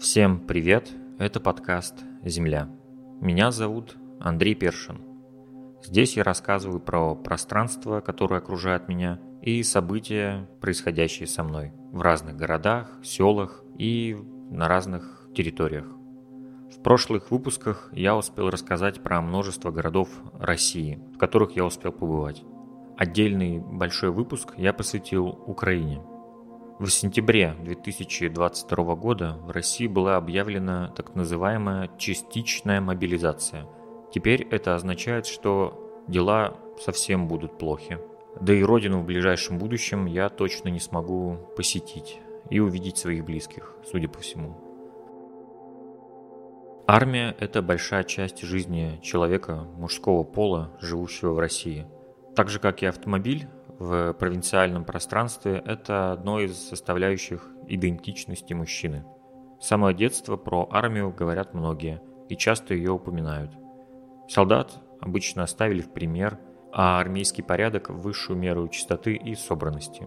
Всем привет, это подкаст «Земля». Меня зовут Андрей Першин. Здесь я рассказываю про пространство, которое окружает меня, и события, происходящие со мной в разных городах, селах и на разных территориях. В прошлых выпусках я успел рассказать про множество городов России, в которых я успел побывать. Отдельный большой выпуск я посвятил Украине – в сентябре 2022 года в России была объявлена так называемая частичная мобилизация. Теперь это означает, что дела совсем будут плохи. Да и родину в ближайшем будущем я точно не смогу посетить и увидеть своих близких, судя по всему. Армия – это большая часть жизни человека мужского пола, живущего в России. Так же, как и автомобиль, в провинциальном пространстве – это одно из составляющих идентичности мужчины. С самого детства про армию говорят многие и часто ее упоминают. Солдат обычно оставили в пример, а армейский порядок – в высшую меру чистоты и собранности.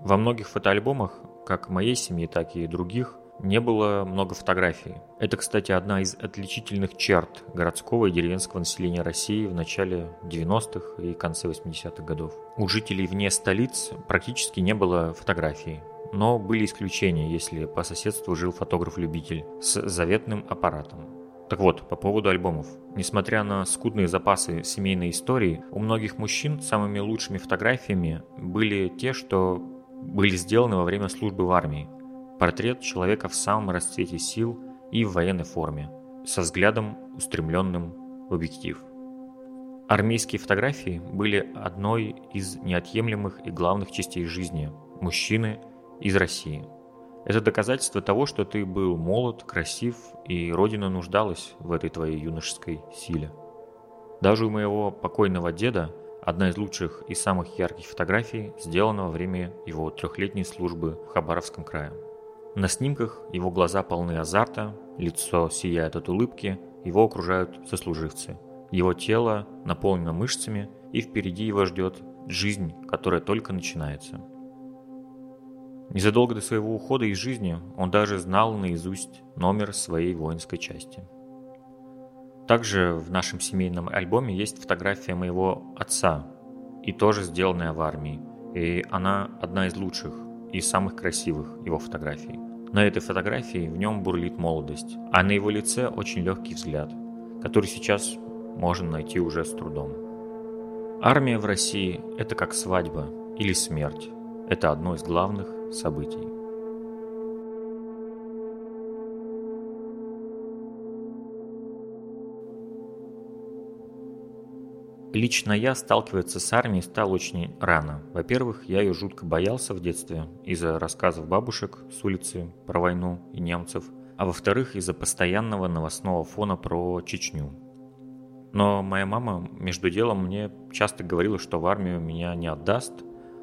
Во многих фотоальбомах, как моей семьи, так и других, не было много фотографий. Это, кстати, одна из отличительных черт городского и деревенского населения России в начале 90-х и конце 80-х годов. У жителей вне столиц практически не было фотографий, но были исключения, если по соседству жил фотограф-любитель с заветным аппаратом. Так вот, по поводу альбомов. Несмотря на скудные запасы семейной истории, у многих мужчин самыми лучшими фотографиями были те, что были сделаны во время службы в армии. Портрет человека в самом расцвете сил и в военной форме, со взглядом, устремленным в объектив. Армейские фотографии были одной из неотъемлемых и главных частей жизни мужчины из России. Это доказательство того, что ты был молод, красив, и Родина нуждалась в этой твоей юношеской силе. Даже у моего покойного деда одна из лучших и самых ярких фотографий сделана во время его трехлетней службы в Хабаровском крае. На снимках его глаза полны азарта, лицо сияет от улыбки, его окружают сослуживцы. Его тело наполнено мышцами, и впереди его ждет жизнь, которая только начинается. Незадолго до своего ухода из жизни он даже знал наизусть номер своей воинской части. Также в нашем семейном альбоме есть фотография моего отца, и тоже сделанная в армии, и она одна из лучших и самых красивых его фотографий. На этой фотографии в нем бурлит молодость, а на его лице очень легкий взгляд, который сейчас можно найти уже с трудом. Армия в России – это как свадьба или смерть. Это одно из главных событий. Лично я сталкиваться с армией стал очень рано. Во-первых, я ее жутко боялся в детстве из-за рассказов бабушек с улицы про войну и немцев, а во-вторых, из-за постоянного новостного фона про Чечню. Но моя мама между делом мне часто говорила, что в армию меня не отдаст,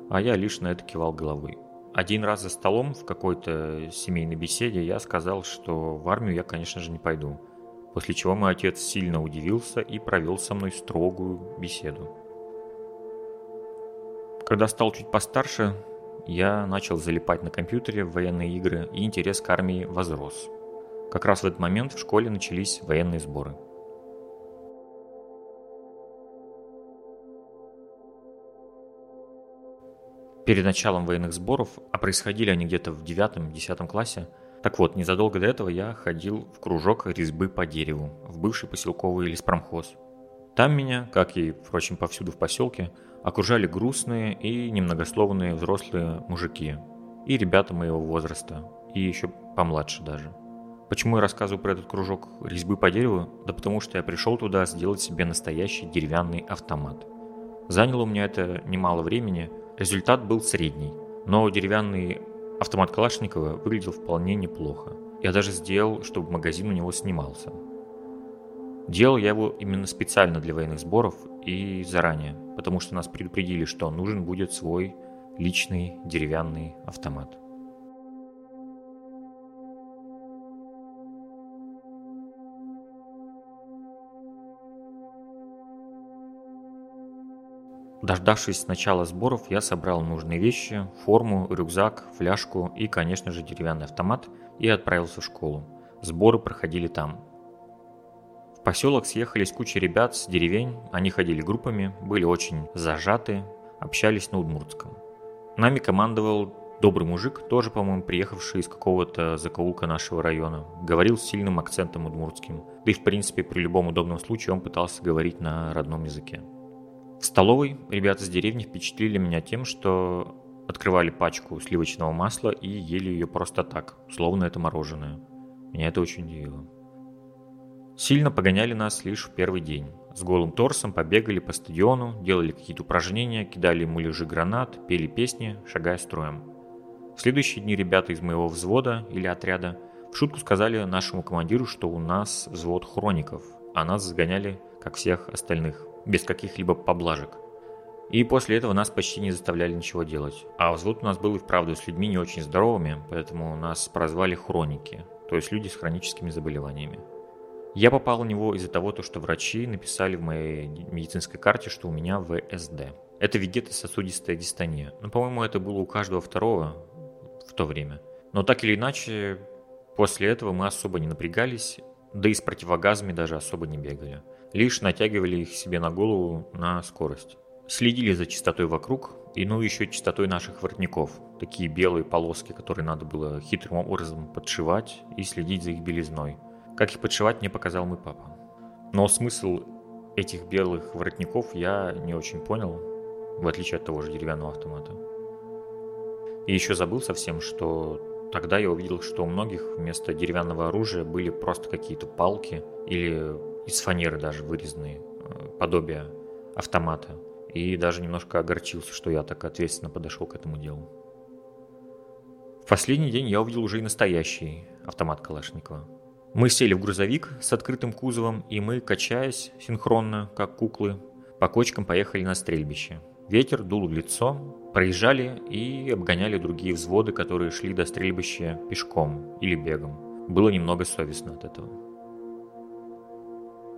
а я лишь на это кивал головой. Один раз за столом в какой-то семейной беседе я сказал, что в армию я, конечно же, не пойду – после чего мой отец сильно удивился и провел со мной строгую беседу. Когда стал чуть постарше, я начал залипать на компьютере в военные игры, и интерес к армии возрос. Как раз в этот момент в школе начались военные сборы. Перед началом военных сборов, а происходили они где-то в 9-10 классе, так вот, незадолго до этого я ходил в кружок резьбы по дереву в бывший поселковый леспромхоз. Там меня, как и, впрочем, повсюду в поселке, окружали грустные и немногословные взрослые мужики и ребята моего возраста, и еще помладше даже. Почему я рассказываю про этот кружок резьбы по дереву? Да потому что я пришел туда сделать себе настоящий деревянный автомат. Заняло у меня это немало времени, результат был средний, но деревянный Автомат Калашникова выглядел вполне неплохо. Я даже сделал, чтобы магазин у него снимался. Делал я его именно специально для военных сборов и заранее, потому что нас предупредили, что нужен будет свой личный деревянный автомат. Дождавшись начала сборов, я собрал нужные вещи, форму, рюкзак, фляжку и, конечно же, деревянный автомат и отправился в школу. Сборы проходили там. В поселок съехались куча ребят с деревень, они ходили группами, были очень зажаты, общались на удмуртском. Нами командовал добрый мужик, тоже, по-моему, приехавший из какого-то закоулка нашего района. Говорил с сильным акцентом удмуртским. Да и, в принципе, при любом удобном случае он пытался говорить на родном языке. Столовой ребята с деревни впечатлили меня тем, что открывали пачку сливочного масла и ели ее просто так, словно это мороженое. Меня это очень удивило. Сильно погоняли нас лишь в первый день. С голым торсом побегали по стадиону, делали какие-то упражнения, кидали муляжи гранат, пели песни, шагая строем. В следующие дни ребята из моего взвода или отряда в шутку сказали нашему командиру, что у нас взвод хроников, а нас загоняли, как всех остальных, без каких-либо поблажек – и после этого нас почти не заставляли ничего делать. А взвод у нас был и вправду с людьми не очень здоровыми, поэтому нас прозвали хроники, то есть люди с хроническими заболеваниями. Я попал в него из-за того, что врачи написали в моей медицинской карте, что у меня ВСД. Это вегетососудистая дистония. Ну, по-моему, это было у каждого второго в то время. Но так или иначе, после этого мы особо не напрягались, да и с противогазами даже особо не бегали. Лишь натягивали их себе на голову на скорость. Следили за чистотой вокруг, и ну еще чистотой наших воротников. Такие белые полоски, которые надо было хитрым образом подшивать и следить за их белизной. Как их подшивать, мне показал мой папа. Но смысл этих белых воротников я не очень понял, в отличие от того же деревянного автомата. И еще забыл совсем, что тогда я увидел, что у многих вместо деревянного оружия были просто какие-то палки или из фанеры даже вырезанные, э, подобие автомата и даже немножко огорчился, что я так ответственно подошел к этому делу. В последний день я увидел уже и настоящий автомат Калашникова. Мы сели в грузовик с открытым кузовом, и мы, качаясь синхронно, как куклы, по кочкам поехали на стрельбище. Ветер дул в лицо, проезжали и обгоняли другие взводы, которые шли до стрельбища пешком или бегом. Было немного совестно от этого.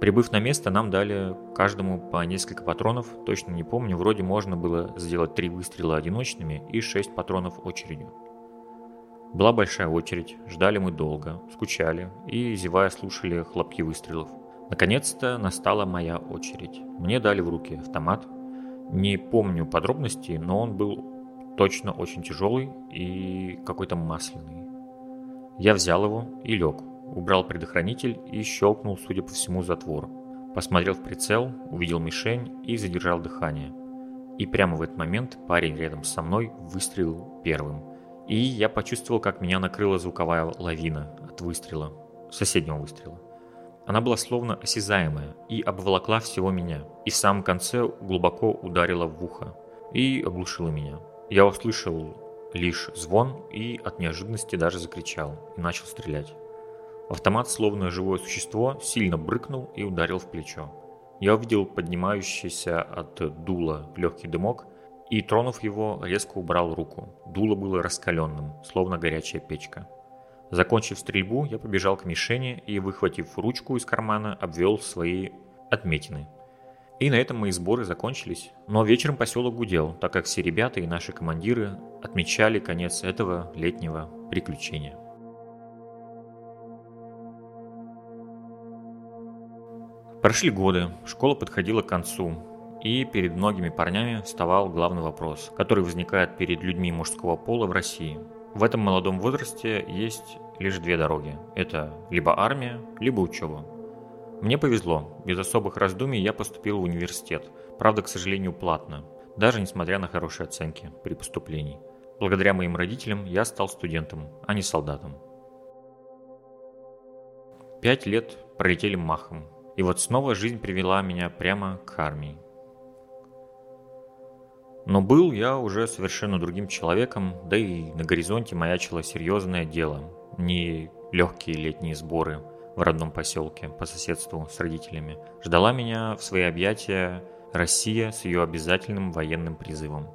Прибыв на место, нам дали каждому по несколько патронов, точно не помню, вроде можно было сделать три выстрела одиночными и шесть патронов очередью. Была большая очередь, ждали мы долго, скучали и, зевая, слушали хлопки выстрелов. Наконец-то настала моя очередь. Мне дали в руки автомат. Не помню подробностей, но он был точно очень тяжелый и какой-то масляный. Я взял его и лег, убрал предохранитель и щелкнул, судя по всему, затвор. Посмотрел в прицел, увидел мишень и задержал дыхание. И прямо в этот момент парень рядом со мной выстрелил первым. И я почувствовал, как меня накрыла звуковая лавина от выстрела, соседнего выстрела. Она была словно осязаемая и обволокла всего меня. И в самом конце глубоко ударила в ухо и оглушила меня. Я услышал лишь звон и от неожиданности даже закричал и начал стрелять. Автомат, словно живое существо, сильно брыкнул и ударил в плечо. Я увидел поднимающийся от дула легкий дымок и, тронув его, резко убрал руку. Дуло было раскаленным, словно горячая печка. Закончив стрельбу, я побежал к мишени и, выхватив ручку из кармана, обвел свои отметины. И на этом мои сборы закончились. Но вечером поселок гудел, так как все ребята и наши командиры отмечали конец этого летнего приключения. Прошли годы, школа подходила к концу, и перед многими парнями вставал главный вопрос, который возникает перед людьми мужского пола в России. В этом молодом возрасте есть лишь две дороги. Это либо армия, либо учеба. Мне повезло. Без особых раздумий я поступил в университет. Правда, к сожалению, платно. Даже несмотря на хорошие оценки при поступлении. Благодаря моим родителям я стал студентом, а не солдатом. Пять лет пролетели махом. И вот снова жизнь привела меня прямо к армии. Но был я уже совершенно другим человеком, да и на горизонте маячило серьезное дело. Не легкие летние сборы в родном поселке по соседству с родителями. Ждала меня в свои объятия Россия с ее обязательным военным призывом.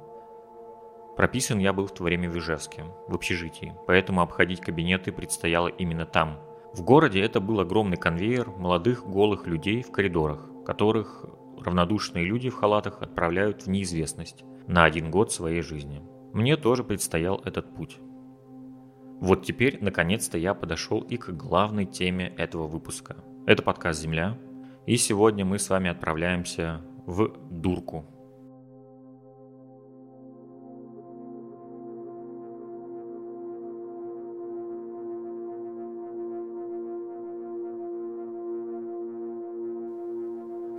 Прописан я был в то время в Ижевске, в общежитии, поэтому обходить кабинеты предстояло именно там, в городе это был огромный конвейер молодых голых людей в коридорах, которых равнодушные люди в халатах отправляют в неизвестность на один год своей жизни. Мне тоже предстоял этот путь. Вот теперь, наконец-то, я подошел и к главной теме этого выпуска. Это подкаст «Земля», и сегодня мы с вами отправляемся в Дурку –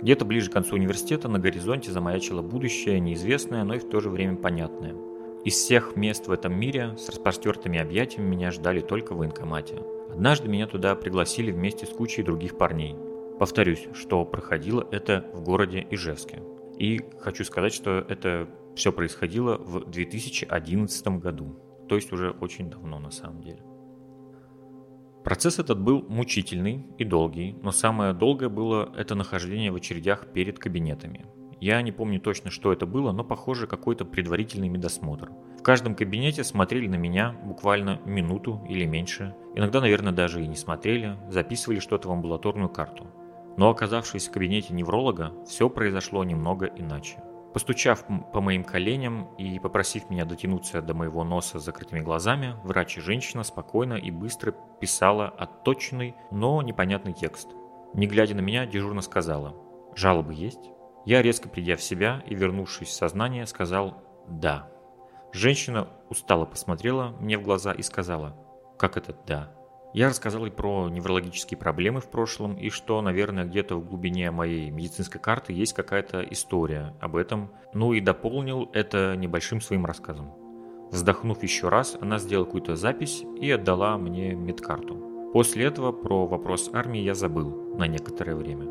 Где-то ближе к концу университета на горизонте замаячило будущее, неизвестное, но и в то же время понятное. Из всех мест в этом мире с распростертыми объятиями меня ждали только в военкомате. Однажды меня туда пригласили вместе с кучей других парней. Повторюсь, что проходило это в городе Ижевске. И хочу сказать, что это все происходило в 2011 году. То есть уже очень давно на самом деле. Процесс этот был мучительный и долгий, но самое долгое было это нахождение в очередях перед кабинетами. Я не помню точно, что это было, но похоже какой-то предварительный медосмотр. В каждом кабинете смотрели на меня буквально минуту или меньше. Иногда, наверное, даже и не смотрели, записывали что-то в амбулаторную карту. Но оказавшись в кабинете невролога, все произошло немного иначе. Постучав по моим коленям и попросив меня дотянуться до моего носа с закрытыми глазами, врач и женщина спокойно и быстро писала отточенный, но непонятный текст. Не глядя на меня, дежурно сказала «Жалобы есть?». Я, резко придя в себя и вернувшись в сознание, сказал «Да». Женщина устало посмотрела мне в глаза и сказала «Как это «да»?» Я рассказал ей про неврологические проблемы в прошлом и что, наверное, где-то в глубине моей медицинской карты есть какая-то история об этом, ну и дополнил это небольшим своим рассказом. Вздохнув еще раз, она сделала какую-то запись и отдала мне медкарту. После этого про вопрос армии я забыл на некоторое время.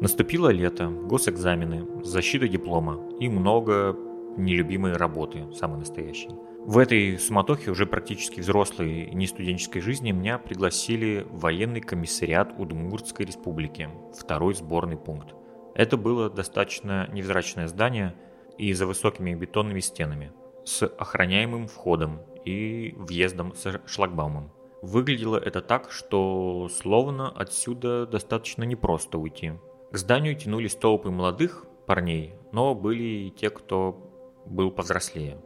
Наступило лето, госэкзамены, защита диплома и много нелюбимой работы, самой настоящей. В этой суматохе уже практически взрослой не студенческой жизни меня пригласили в военный комиссариат Удмуртской республики, второй сборный пункт. Это было достаточно невзрачное здание и за высокими бетонными стенами, с охраняемым входом и въездом с шлагбаумом. Выглядело это так, что словно отсюда достаточно непросто уйти. К зданию тянулись толпы молодых парней, но были и те, кто был повзрослее.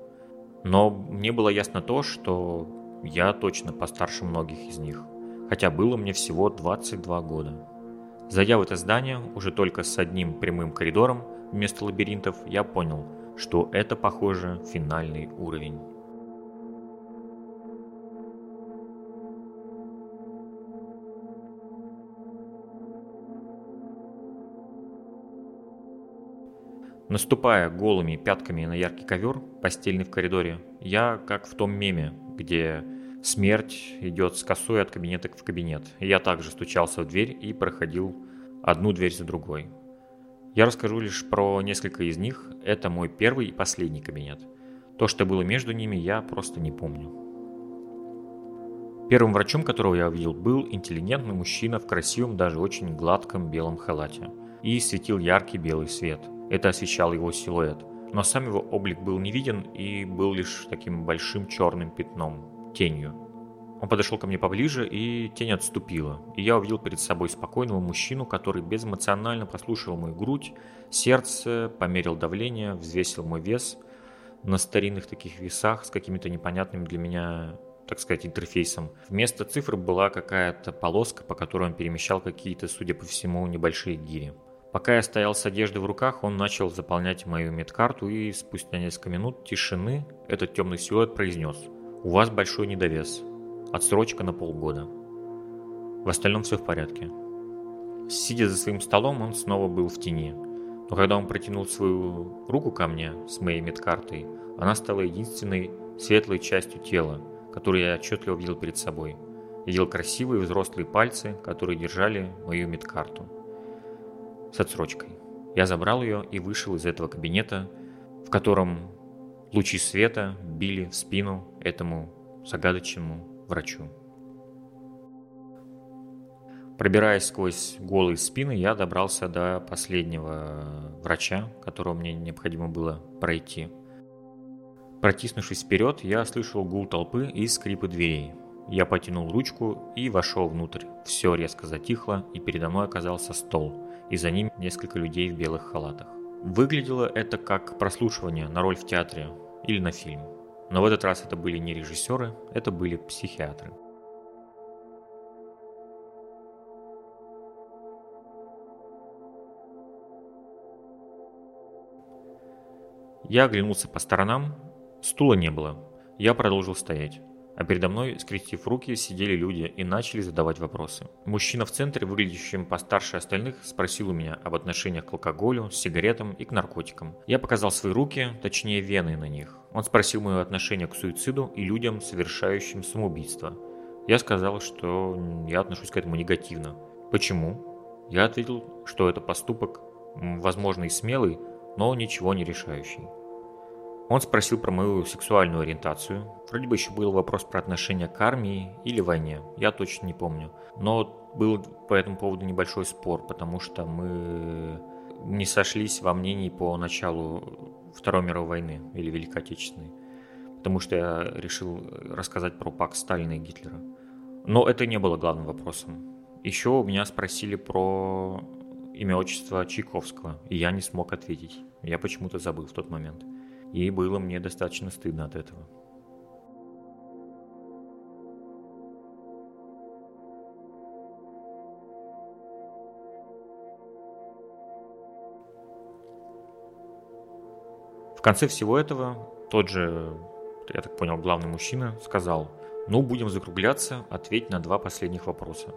Но мне было ясно то, что я точно постарше многих из них, хотя было мне всего 22 года. Зайдя в это здание, уже только с одним прямым коридором вместо лабиринтов, я понял, что это, похоже, финальный уровень. Наступая голыми пятками на яркий ковер, постельный в коридоре, я как в том меме, где смерть идет с косой от кабинета в кабинет. Я также стучался в дверь и проходил одну дверь за другой. Я расскажу лишь про несколько из них. Это мой первый и последний кабинет. То, что было между ними, я просто не помню. Первым врачом, которого я увидел, был интеллигентный мужчина в красивом, даже очень гладком белом халате. И светил яркий белый свет – это освещал его силуэт. Но сам его облик был не виден и был лишь таким большим черным пятном, тенью. Он подошел ко мне поближе, и тень отступила, и я увидел перед собой спокойного мужчину, который безэмоционально послушал мою грудь, сердце, померил давление, взвесил мой вес на старинных таких весах с какими-то непонятными для меня так сказать, интерфейсом. Вместо цифр была какая-то полоска, по которой он перемещал какие-то, судя по всему, небольшие гири. Пока я стоял с одеждой в руках, он начал заполнять мою медкарту и спустя несколько минут тишины этот темный силуэт произнес «У вас большой недовес. Отсрочка на полгода. В остальном все в порядке». Сидя за своим столом, он снова был в тени. Но когда он протянул свою руку ко мне с моей медкартой, она стала единственной светлой частью тела, которую я отчетливо видел перед собой. Видел красивые взрослые пальцы, которые держали мою медкарту с отсрочкой. Я забрал ее и вышел из этого кабинета, в котором лучи света били в спину этому загадочному врачу. Пробираясь сквозь голые спины, я добрался до последнего врача, которого мне необходимо было пройти. Протиснувшись вперед, я слышал гул толпы и скрипы дверей. Я потянул ручку и вошел внутрь. Все резко затихло, и передо мной оказался стол – и за ним несколько людей в белых халатах. Выглядело это как прослушивание на роль в театре или на фильм. Но в этот раз это были не режиссеры, это были психиатры. Я оглянулся по сторонам, стула не было. Я продолжил стоять. А передо мной, скрестив руки, сидели люди и начали задавать вопросы. Мужчина в центре, выглядящим постарше остальных, спросил у меня об отношениях к алкоголю, сигаретам и к наркотикам. Я показал свои руки, точнее вены на них. Он спросил мое отношение к суициду и людям, совершающим самоубийство. Я сказал, что я отношусь к этому негативно. Почему? Я ответил, что это поступок, возможно, и смелый, но ничего не решающий. Он спросил про мою сексуальную ориентацию. Вроде бы еще был вопрос про отношение к армии или войне. Я точно не помню. Но был по этому поводу небольшой спор, потому что мы не сошлись во мнении по началу Второй мировой войны или Великой Отечественной. Потому что я решил рассказать про пакт Сталина и Гитлера. Но это не было главным вопросом. Еще у меня спросили про имя отчество Чайковского, и я не смог ответить. Я почему-то забыл в тот момент и было мне достаточно стыдно от этого. В конце всего этого тот же, я так понял, главный мужчина сказал, ну, будем закругляться, ответь на два последних вопроса.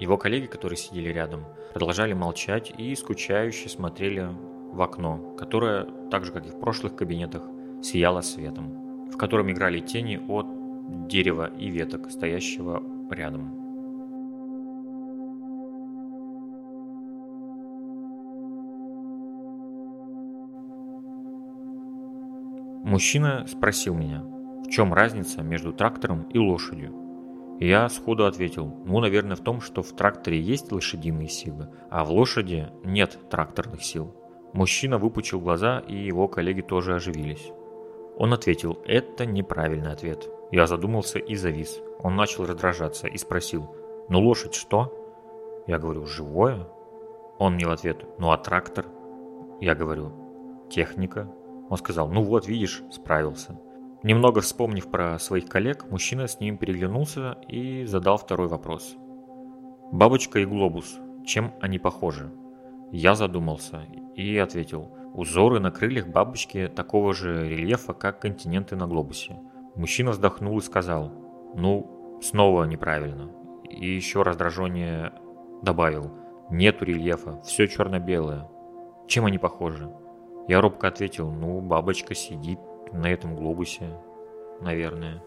Его коллеги, которые сидели рядом, продолжали молчать и скучающе смотрели в окно, которое, так же как и в прошлых кабинетах, сияло светом, в котором играли тени от дерева и веток, стоящего рядом. Мужчина спросил меня, в чем разница между трактором и лошадью. И я сходу ответил, ну, наверное, в том, что в тракторе есть лошадиные силы, а в лошади нет тракторных сил. Мужчина выпучил глаза, и его коллеги тоже оживились. Он ответил, это неправильный ответ. Я задумался и завис. Он начал раздражаться и спросил, ну лошадь что? Я говорю, живое? Он мне в ответ, ну а трактор? Я говорю, техника. Он сказал, ну вот, видишь, справился. Немного вспомнив про своих коллег, мужчина с ним переглянулся и задал второй вопрос. Бабочка и глобус, чем они похожи? Я задумался и ответил. Узоры на крыльях бабочки такого же рельефа, как континенты на глобусе. Мужчина вздохнул и сказал. Ну, снова неправильно. И еще раздражение добавил. Нету рельефа, все черно-белое. Чем они похожи? Я робко ответил, ну, бабочка сидит на этом глобусе, наверное.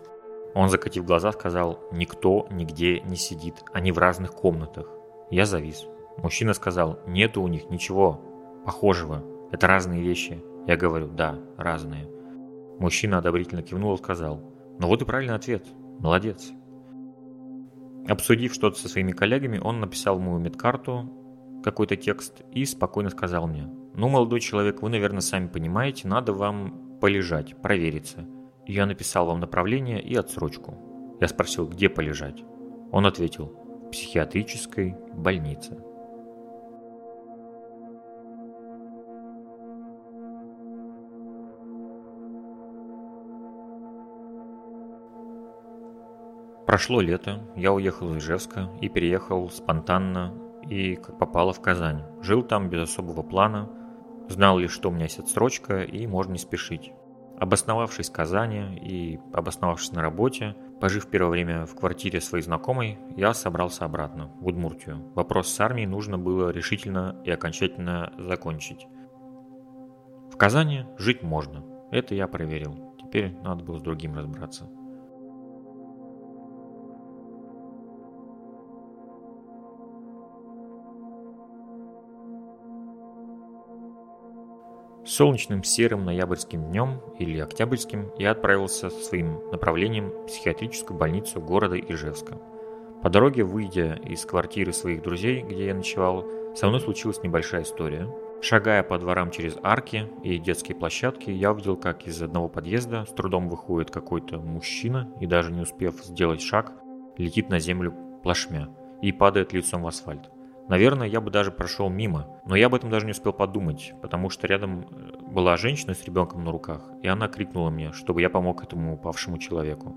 Он, закатив глаза, сказал, никто нигде не сидит, они в разных комнатах. Я завис. Мужчина сказал, нету у них ничего похожего. Это разные вещи. Я говорю, да, разные. Мужчина одобрительно кивнул и сказал, ну вот и правильный ответ. Молодец. Обсудив что-то со своими коллегами, он написал мою медкарту какой-то текст и спокойно сказал мне, ну, молодой человек, вы, наверное, сами понимаете, надо вам полежать, провериться. Я написал вам направление и отсрочку. Я спросил, где полежать. Он ответил, в психиатрической больнице. Прошло лето, я уехал из Ижевска и переехал спонтанно и как попало в Казань. Жил там без особого плана, знал лишь, что у меня есть отсрочка и можно не спешить. Обосновавшись в Казани и обосновавшись на работе, пожив первое время в квартире своей знакомой, я собрался обратно, в Удмуртию. Вопрос с армией нужно было решительно и окончательно закончить. В Казани жить можно, это я проверил. Теперь надо было с другим разбираться. Солнечным серым ноябрьским днем или октябрьским я отправился своим направлением в психиатрическую больницу города Ижевска. По дороге, выйдя из квартиры своих друзей, где я ночевал, со мной случилась небольшая история. Шагая по дворам через арки и детские площадки, я увидел, как из одного подъезда с трудом выходит какой-то мужчина и даже не успев сделать шаг, летит на землю плашмя и падает лицом в асфальт. Наверное, я бы даже прошел мимо, но я об этом даже не успел подумать, потому что рядом э, была женщина с ребенком на руках, и она крикнула мне, чтобы я помог этому упавшему человеку.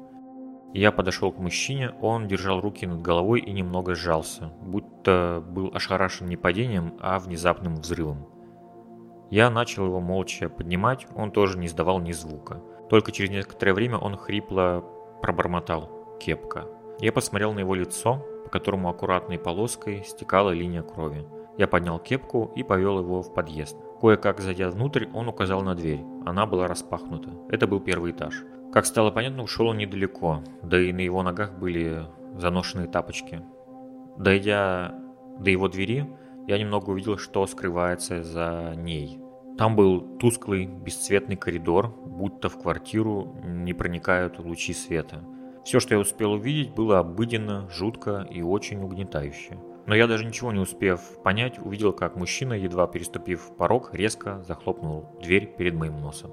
Я подошел к мужчине, он держал руки над головой и немного сжался, будто был ошарашен не падением, а внезапным взрывом. Я начал его молча поднимать, он тоже не издавал ни звука. Только через некоторое время он хрипло пробормотал «кепка». Я посмотрел на его лицо, по которому аккуратной полоской стекала линия крови. Я поднял кепку и повел его в подъезд. Кое-как зайдя внутрь, он указал на дверь. Она была распахнута. Это был первый этаж. Как стало понятно, ушел он недалеко, да и на его ногах были заношенные тапочки. Дойдя до его двери, я немного увидел, что скрывается за ней. Там был тусклый, бесцветный коридор, будто в квартиру не проникают лучи света. Все, что я успел увидеть, было обыденно, жутко и очень угнетающе. Но я даже ничего не успев понять, увидел, как мужчина, едва переступив порог, резко захлопнул дверь перед моим носом.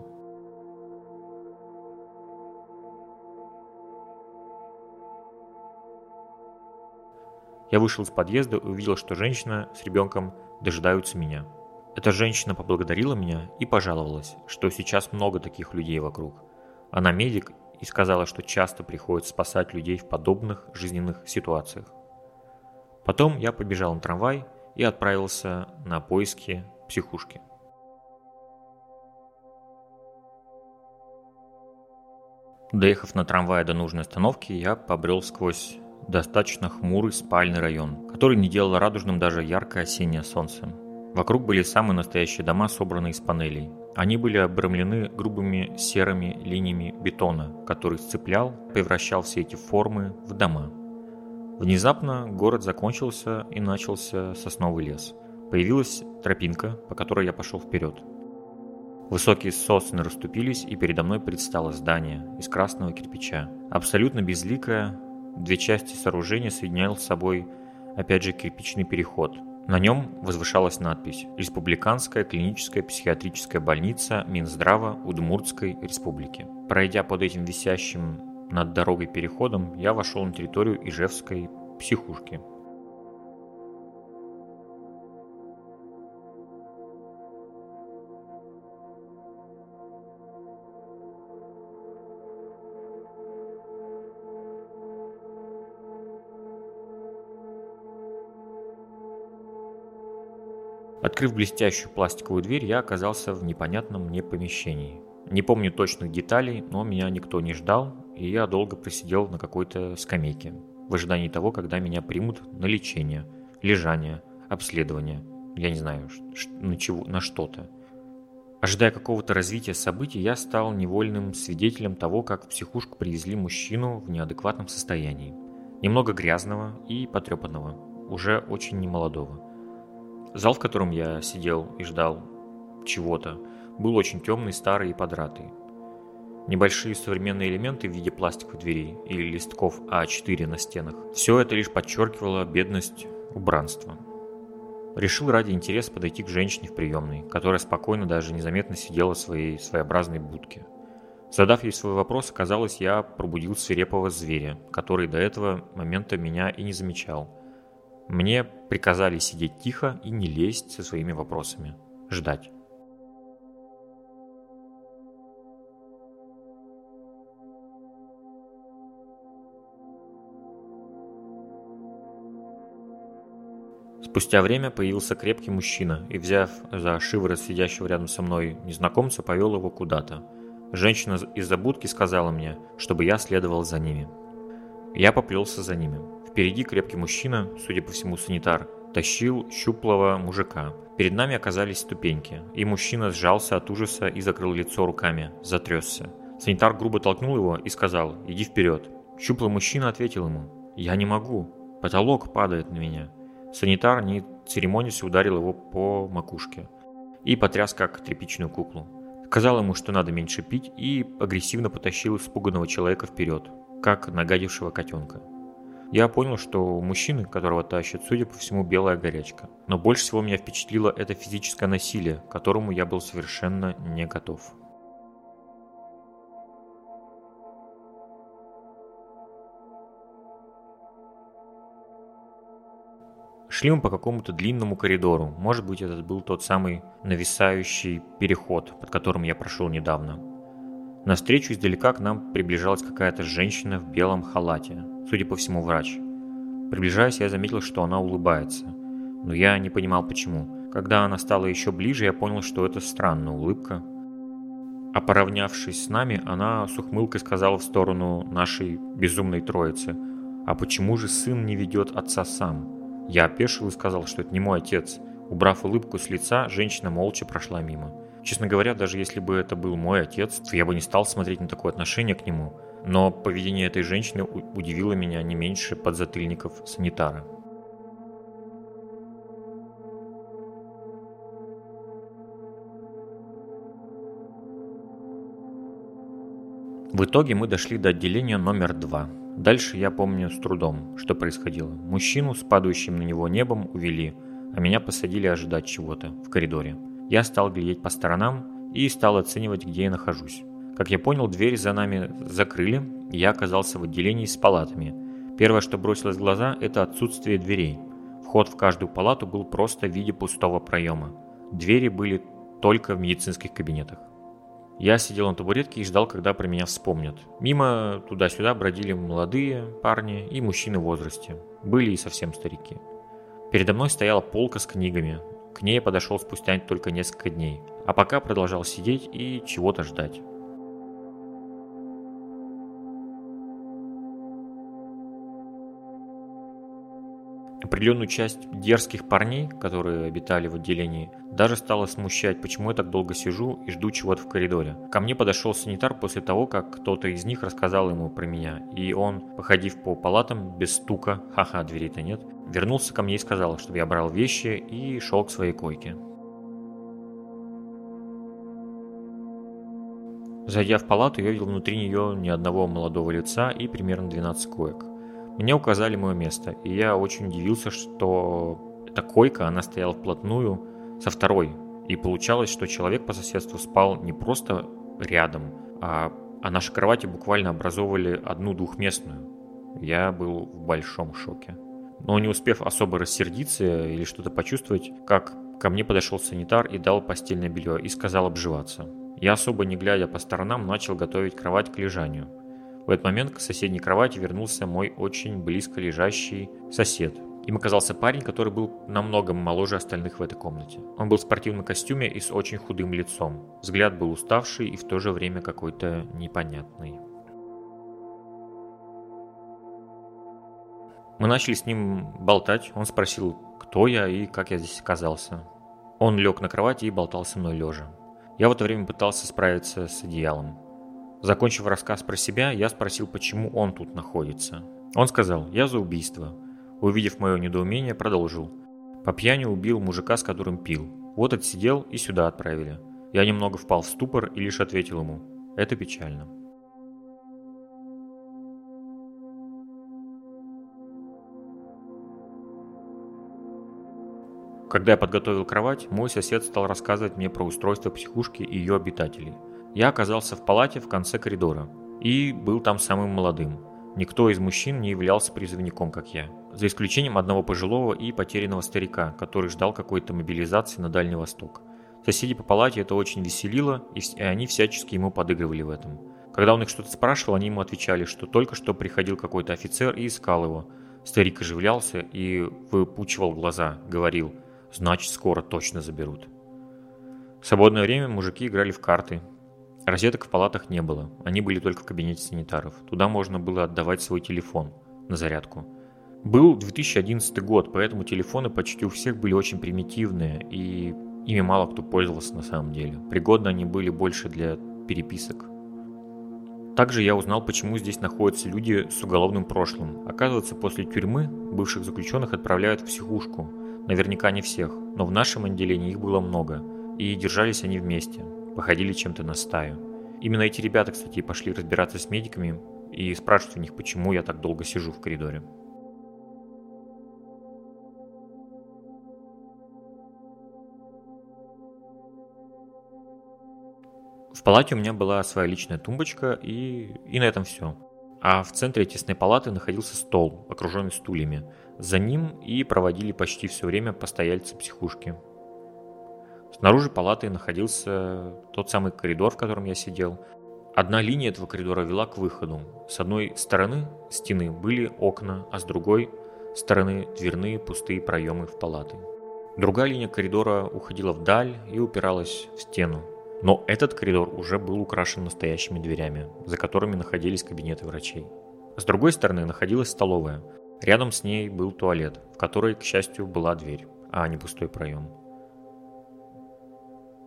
Я вышел из подъезда и увидел, что женщина с ребенком дожидаются меня. Эта женщина поблагодарила меня и пожаловалась, что сейчас много таких людей вокруг. Она медик и сказала, что часто приходится спасать людей в подобных жизненных ситуациях. Потом я побежал на трамвай и отправился на поиски психушки. Доехав на трамвае до нужной остановки, я побрел сквозь достаточно хмурый спальный район, который не делал радужным даже яркое осеннее солнце. Вокруг были самые настоящие дома, собранные из панелей. Они были обрамлены грубыми серыми линиями бетона, который сцеплял, превращал все эти формы в дома. Внезапно город закончился и начался сосновый лес. Появилась тропинка, по которой я пошел вперед. Высокие сосны расступились, и передо мной предстало здание из красного кирпича. Абсолютно безликое, две части сооружения соединял с собой, опять же, кирпичный переход – на нем возвышалась надпись «Республиканская клиническая психиатрическая больница Минздрава Удмуртской республики». Пройдя под этим висящим над дорогой переходом, я вошел на территорию Ижевской психушки – Открыв блестящую пластиковую дверь, я оказался в непонятном мне помещении. Не помню точных деталей, но меня никто не ждал, и я долго просидел на какой-то скамейке, в ожидании того, когда меня примут на лечение, лежание, обследование, я не знаю, на, чего, на что-то. Ожидая какого-то развития событий, я стал невольным свидетелем того, как в психушку привезли мужчину в неадекватном состоянии. Немного грязного и потрепанного, уже очень немолодого. Зал, в котором я сидел и ждал чего-то, был очень темный, старый и подратый. Небольшие современные элементы в виде пластиковых дверей или листков А4 на стенах. Все это лишь подчеркивало бедность убранства. Решил ради интереса подойти к женщине в приемной, которая спокойно, даже незаметно сидела в своей своеобразной будке. Задав ей свой вопрос, оказалось, я пробудил свирепого зверя, который до этого момента меня и не замечал – мне приказали сидеть тихо и не лезть со своими вопросами. Ждать. Спустя время появился крепкий мужчина и, взяв за шиворот сидящего рядом со мной незнакомца, повел его куда-то. Женщина из-за будки сказала мне, чтобы я следовал за ними. Я поплелся за ними. Впереди крепкий мужчина, судя по всему санитар, тащил щуплого мужика. Перед нами оказались ступеньки, и мужчина сжался от ужаса и закрыл лицо руками, затрясся. Санитар грубо толкнул его и сказал «Иди вперед». Щуплый мужчина ответил ему «Я не могу, потолок падает на меня». Санитар, не церемонясь, ударил его по макушке и потряс как тряпичную куклу. Сказал ему, что надо меньше пить, и агрессивно потащил испуганного человека вперед, как нагадившего котенка. Я понял, что у мужчины, которого тащит, судя по всему, белая горячка. Но больше всего меня впечатлило это физическое насилие, к которому я был совершенно не готов. Шли мы по какому-то длинному коридору. Может быть, этот был тот самый нависающий переход, под которым я прошел недавно. Навстречу издалека к нам приближалась какая-то женщина в белом халате, судя по всему, врач. Приближаясь, я заметил, что она улыбается. Но я не понимал, почему. Когда она стала еще ближе, я понял, что это странная улыбка. А поравнявшись с нами, она с ухмылкой сказала в сторону нашей безумной троицы. «А почему же сын не ведет отца сам?» Я опешил и сказал, что это не мой отец. Убрав улыбку с лица, женщина молча прошла мимо. Честно говоря, даже если бы это был мой отец, я бы не стал смотреть на такое отношение к нему. Но поведение этой женщины удивило меня не меньше подзатыльников санитара. В итоге мы дошли до отделения номер два. Дальше я помню с трудом, что происходило. Мужчину с падающим на него небом увели, а меня посадили ожидать чего-то в коридоре. Я стал глядеть по сторонам и стал оценивать, где я нахожусь. Как я понял, двери за нами закрыли, и я оказался в отделении с палатами. Первое, что бросилось в глаза, это отсутствие дверей. Вход в каждую палату был просто в виде пустого проема. Двери были только в медицинских кабинетах. Я сидел на табуретке и ждал, когда про меня вспомнят. Мимо туда-сюда бродили молодые парни и мужчины в возрасте. Были и совсем старики. Передо мной стояла полка с книгами. К ней я подошел спустя только несколько дней. А пока продолжал сидеть и чего-то ждать. Определенную часть дерзких парней, которые обитали в отделении, даже стало смущать, почему я так долго сижу и жду чего-то в коридоре. Ко мне подошел санитар после того, как кто-то из них рассказал ему про меня, и он, походив по палатам без стука, ха-ха, дверей-то нет, вернулся ко мне и сказал, чтобы я брал вещи и шел к своей койке. Зайдя в палату, я видел внутри нее ни одного молодого лица и примерно 12 коек. Мне указали мое место, и я очень удивился, что эта койка, она стояла вплотную со второй. И получалось, что человек по соседству спал не просто рядом, а, а наши кровати буквально образовывали одну двухместную. Я был в большом шоке. Но не успев особо рассердиться или что-то почувствовать, как ко мне подошел санитар и дал постельное белье и сказал обживаться. Я особо не глядя по сторонам начал готовить кровать к лежанию. В этот момент к соседней кровати вернулся мой очень близко лежащий сосед. Им оказался парень, который был намного моложе остальных в этой комнате. Он был в спортивном костюме и с очень худым лицом. Взгляд был уставший и в то же время какой-то непонятный. Мы начали с ним болтать. Он спросил, кто я и как я здесь оказался. Он лег на кровати и болтал со мной лежа. Я в это время пытался справиться с одеялом. Закончив рассказ про себя, я спросил, почему он тут находится. Он сказал, я за убийство. Увидев мое недоумение, продолжил. По пьяни убил мужика, с которым пил. Вот отсидел и сюда отправили. Я немного впал в ступор и лишь ответил ему. Это печально. Когда я подготовил кровать, мой сосед стал рассказывать мне про устройство психушки и ее обитателей – я оказался в палате в конце коридора и был там самым молодым. Никто из мужчин не являлся призывником, как я. За исключением одного пожилого и потерянного старика, который ждал какой-то мобилизации на Дальний Восток. Соседи по палате это очень веселило, и они всячески ему подыгрывали в этом. Когда он их что-то спрашивал, они ему отвечали, что только что приходил какой-то офицер и искал его. Старик оживлялся и выпучивал глаза, говорил, значит скоро точно заберут. В свободное время мужики играли в карты, Розеток в палатах не было, они были только в кабинете санитаров. Туда можно было отдавать свой телефон на зарядку. Был 2011 год, поэтому телефоны почти у всех были очень примитивные, и ими мало кто пользовался на самом деле. Пригодны они были больше для переписок. Также я узнал, почему здесь находятся люди с уголовным прошлым. Оказывается, после тюрьмы бывших заключенных отправляют в психушку. Наверняка не всех, но в нашем отделении их было много, и держались они вместе походили чем-то на стаю. Именно эти ребята, кстати, пошли разбираться с медиками и спрашивать у них, почему я так долго сижу в коридоре. В палате у меня была своя личная тумбочка, и, и на этом все. А в центре тесной палаты находился стол, окруженный стульями. За ним и проводили почти все время постояльцы психушки. Снаружи палаты находился тот самый коридор, в котором я сидел. Одна линия этого коридора вела к выходу. С одной стороны стены были окна, а с другой стороны дверные пустые проемы в палаты. Другая линия коридора уходила вдаль и упиралась в стену. Но этот коридор уже был украшен настоящими дверями, за которыми находились кабинеты врачей. С другой стороны находилась столовая. Рядом с ней был туалет, в которой, к счастью, была дверь, а не пустой проем.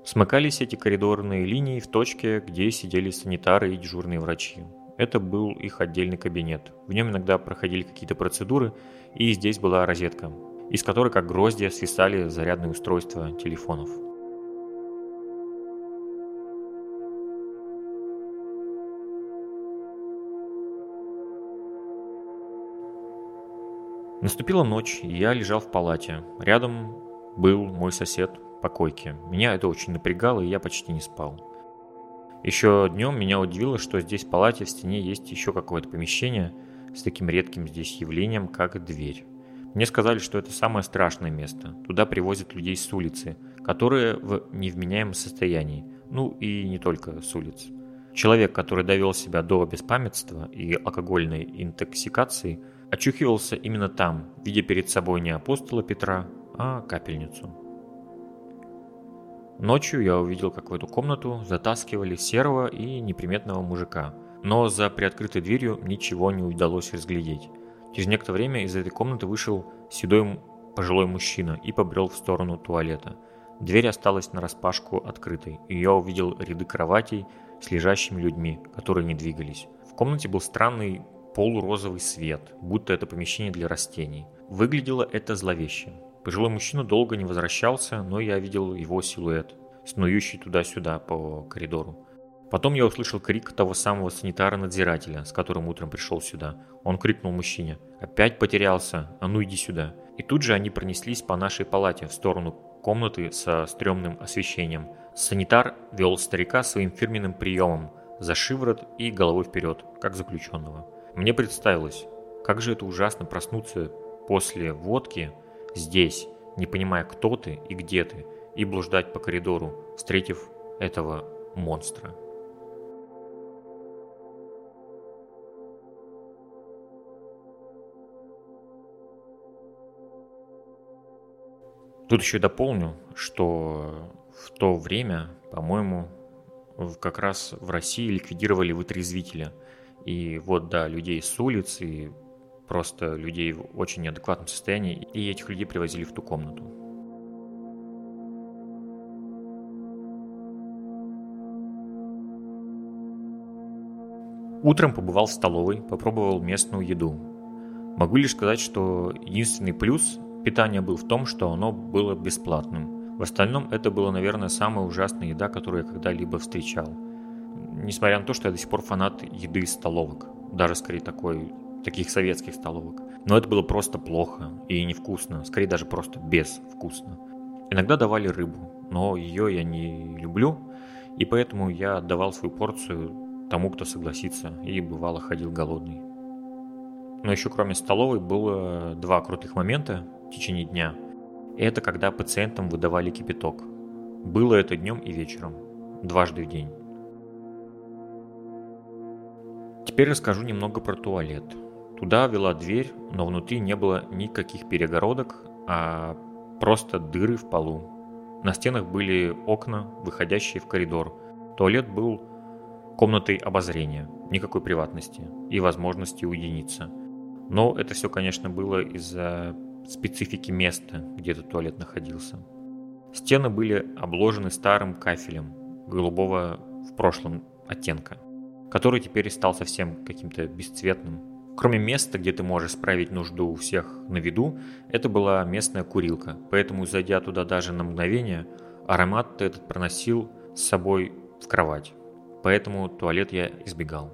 Смыкались эти коридорные линии в точке, где сидели санитары и дежурные врачи. Это был их отдельный кабинет. В нем иногда проходили какие-то процедуры, и здесь была розетка, из которой как гроздья свисали зарядные устройства телефонов. Наступила ночь, и я лежал в палате. Рядом был мой сосед по. Меня это очень напрягало, и я почти не спал. Еще днем меня удивило, что здесь в палате в стене есть еще какое-то помещение с таким редким здесь явлением, как дверь. Мне сказали, что это самое страшное место. Туда привозят людей с улицы, которые в невменяемом состоянии. Ну и не только с улиц. Человек, который довел себя до беспамятства и алкогольной интоксикации – очухивался именно там, видя перед собой не апостола Петра, а капельницу. Ночью я увидел, как в эту комнату затаскивали серого и неприметного мужика, но за приоткрытой дверью ничего не удалось разглядеть. Через некоторое время из этой комнаты вышел седой пожилой мужчина и побрел в сторону туалета. Дверь осталась нараспашку открытой, и я увидел ряды кроватей с лежащими людьми, которые не двигались. В комнате был странный полурозовый свет, будто это помещение для растений. Выглядело это зловеще. Пожилой мужчина долго не возвращался, но я видел его силуэт, снующий туда-сюда по коридору. Потом я услышал крик того самого санитара-надзирателя, с которым утром пришел сюда. Он крикнул мужчине «Опять потерялся? А ну иди сюда!» И тут же они пронеслись по нашей палате в сторону комнаты со стрёмным освещением. Санитар вел старика своим фирменным приемом за шиворот и головой вперед, как заключенного. Мне представилось, как же это ужасно проснуться после водки здесь, не понимая, кто ты и где ты, и блуждать по коридору, встретив этого монстра. Тут еще дополню, что в то время, по-моему, как раз в России ликвидировали вытрезвителя – и вот, да, людей с улицы, просто людей в очень неадекватном состоянии, и этих людей привозили в ту комнату. Утром побывал в столовой, попробовал местную еду. Могу лишь сказать, что единственный плюс питания был в том, что оно было бесплатным. В остальном это было, наверное, самая ужасная еда, которую я когда-либо встречал – несмотря на то, что я до сих пор фанат еды из столовок, даже скорее такой, таких советских столовок. Но это было просто плохо и невкусно, скорее даже просто безвкусно. Иногда давали рыбу, но ее я не люблю, и поэтому я отдавал свою порцию тому, кто согласится, и бывало ходил голодный. Но еще кроме столовой было два крутых момента в течение дня. Это когда пациентам выдавали кипяток. Было это днем и вечером, дважды в день. Теперь расскажу немного про туалет. Туда вела дверь, но внутри не было никаких перегородок, а просто дыры в полу. На стенах были окна, выходящие в коридор. Туалет был комнатой обозрения, никакой приватности и возможности уединиться. Но это все, конечно, было из-за специфики места, где этот туалет находился. Стены были обложены старым кафелем, голубого в прошлом оттенка – который теперь стал совсем каким-то бесцветным. Кроме места, где ты можешь справить нужду у всех на виду, это была местная курилка, поэтому, зайдя туда даже на мгновение, аромат этот проносил с собой в кровать. Поэтому туалет я избегал.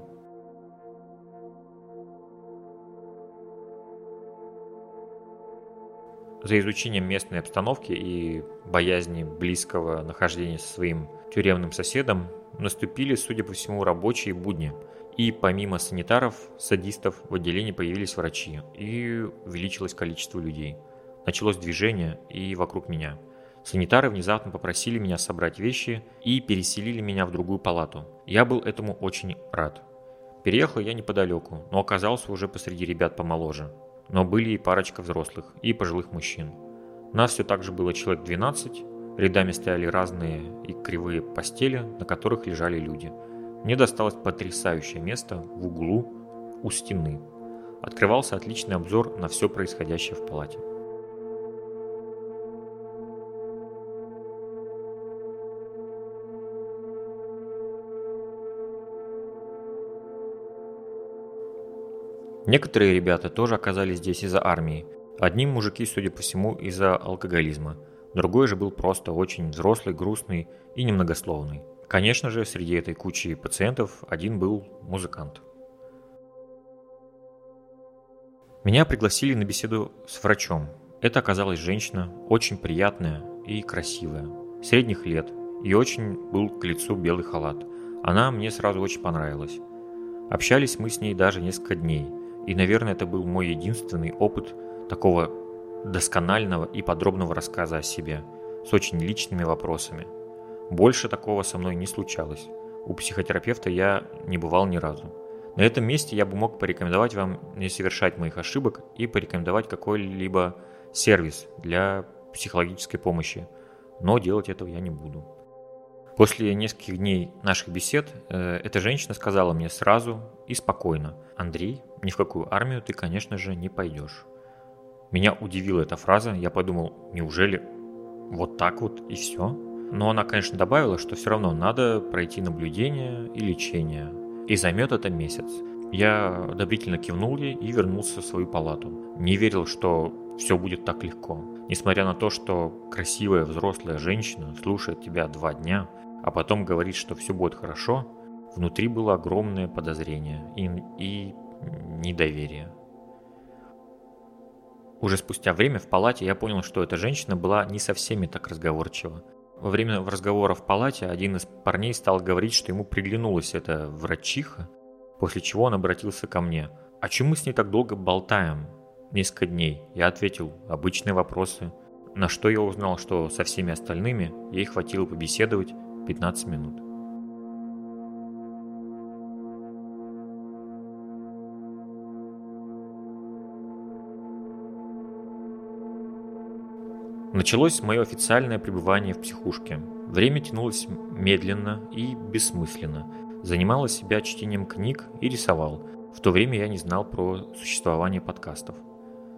За изучением местной обстановки и боязни близкого нахождения со своим тюремным соседом наступили, судя по всему, рабочие будни, И помимо санитаров, садистов, в отделении появились врачи, и увеличилось количество людей. Началось движение и вокруг меня. Санитары внезапно попросили меня собрать вещи и переселили меня в другую палату. Я был этому очень рад. Переехал я неподалеку, но оказался уже посреди ребят помоложе. Но были и парочка взрослых, и пожилых мужчин. Нас все так же было человек 12, рядами стояли разные и кривые постели, на которых лежали люди. Мне досталось потрясающее место в углу у стены. Открывался отличный обзор на все происходящее в палате. Некоторые ребята тоже оказались здесь из-за армии. Одни мужики, судя по всему, из-за алкоголизма. Другой же был просто очень взрослый, грустный и немногословный. Конечно же, среди этой кучи пациентов один был музыкант. Меня пригласили на беседу с врачом. Это оказалась женщина, очень приятная и красивая, средних лет, и очень был к лицу белый халат. Она мне сразу очень понравилась. Общались мы с ней даже несколько дней – и, наверное, это был мой единственный опыт такого досконального и подробного рассказа о себе, с очень личными вопросами. Больше такого со мной не случалось. У психотерапевта я не бывал ни разу. На этом месте я бы мог порекомендовать вам не совершать моих ошибок и порекомендовать какой-либо сервис для психологической помощи, но делать этого я не буду. После нескольких дней наших бесед э, эта женщина сказала мне сразу и спокойно, Андрей, ни в какую армию ты, конечно же, не пойдешь. Меня удивила эта фраза, я подумал, неужели вот так вот и все? Но она, конечно, добавила, что все равно надо пройти наблюдение и лечение, и займет это месяц. Я одобрительно кивнул ей и вернулся в свою палату. Не верил, что все будет так легко. Несмотря на то, что красивая взрослая женщина слушает тебя два дня, а потом говорит, что все будет хорошо, внутри было огромное подозрение и, и недоверие. Уже спустя время в палате я понял, что эта женщина была не со всеми так разговорчива. Во время разговора в палате один из парней стал говорить, что ему приглянулась эта врачиха, после чего он обратился ко мне. «А чем мы с ней так долго болтаем?» Несколько дней. Я ответил «обычные вопросы», на что я узнал, что со всеми остальными ей хватило побеседовать 15 минут. Началось мое официальное пребывание в психушке. Время тянулось медленно и бессмысленно. Занимала себя чтением книг и рисовал. В то время я не знал про существование подкастов.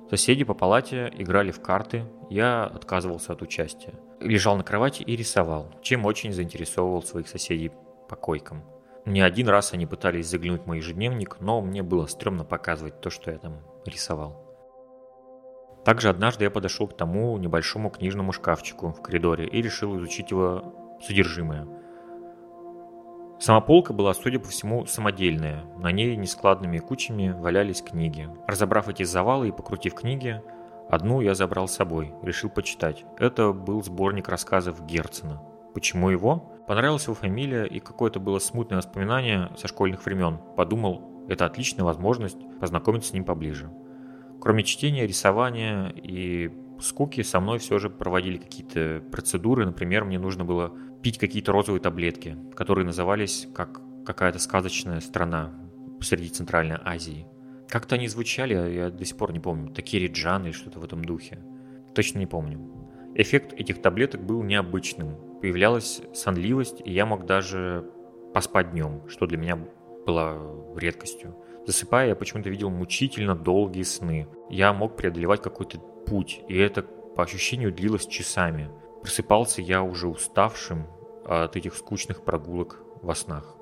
Соседи по палате играли в карты, я отказывался от участия. Лежал на кровати и рисовал, чем очень заинтересовывал своих соседей по койкам. Не один раз они пытались заглянуть в мой ежедневник, но мне было стрёмно показывать то, что я там рисовал. Также однажды я подошел к тому небольшому книжному шкафчику в коридоре и решил изучить его содержимое. Сама полка была, судя по всему, самодельная. На ней нескладными кучами валялись книги. Разобрав эти завалы и покрутив книги, одну я забрал с собой, решил почитать. Это был сборник рассказов Герцена. Почему его? Понравилась его фамилия и какое-то было смутное воспоминание со школьных времен. Подумал, это отличная возможность познакомиться с ним поближе. Кроме чтения, рисования и скуки, со мной все же проводили какие-то процедуры. Например, мне нужно было пить какие-то розовые таблетки, которые назывались как какая-то сказочная страна посреди Центральной Азии. Как-то они звучали, я до сих пор не помню, Такириджан или что-то в этом духе. Точно не помню. Эффект этих таблеток был необычным. Появлялась сонливость, и я мог даже поспать днем, что для меня было редкостью. Засыпая, я почему-то видел мучительно долгие сны. Я мог преодолевать какой-то путь, и это по ощущению длилось часами. Просыпался я уже уставшим от этих скучных прогулок во снах.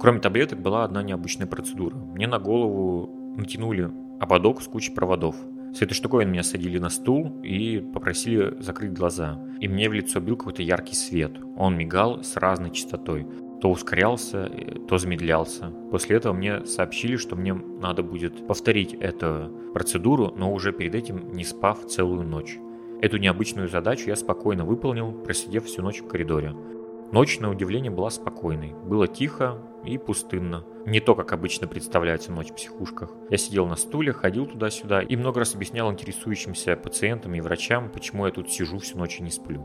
Кроме таблеток была одна необычная процедура. Мне на голову натянули ободок с кучей проводов – с этой штукой меня садили на стул и попросили закрыть глаза. И мне в лицо бил какой-то яркий свет. Он мигал с разной частотой. то ускорялся, то замедлялся. После этого мне сообщили, что мне надо будет повторить эту процедуру, но уже перед этим не спав целую ночь. Эту необычную задачу я спокойно выполнил, просидев всю ночь в коридоре. Ночь, на удивление, была спокойной. Было тихо и пустынно. Не то, как обычно представляется ночь в психушках. Я сидел на стуле, ходил туда-сюда и много раз объяснял интересующимся пациентам и врачам, почему я тут сижу всю ночь и не сплю.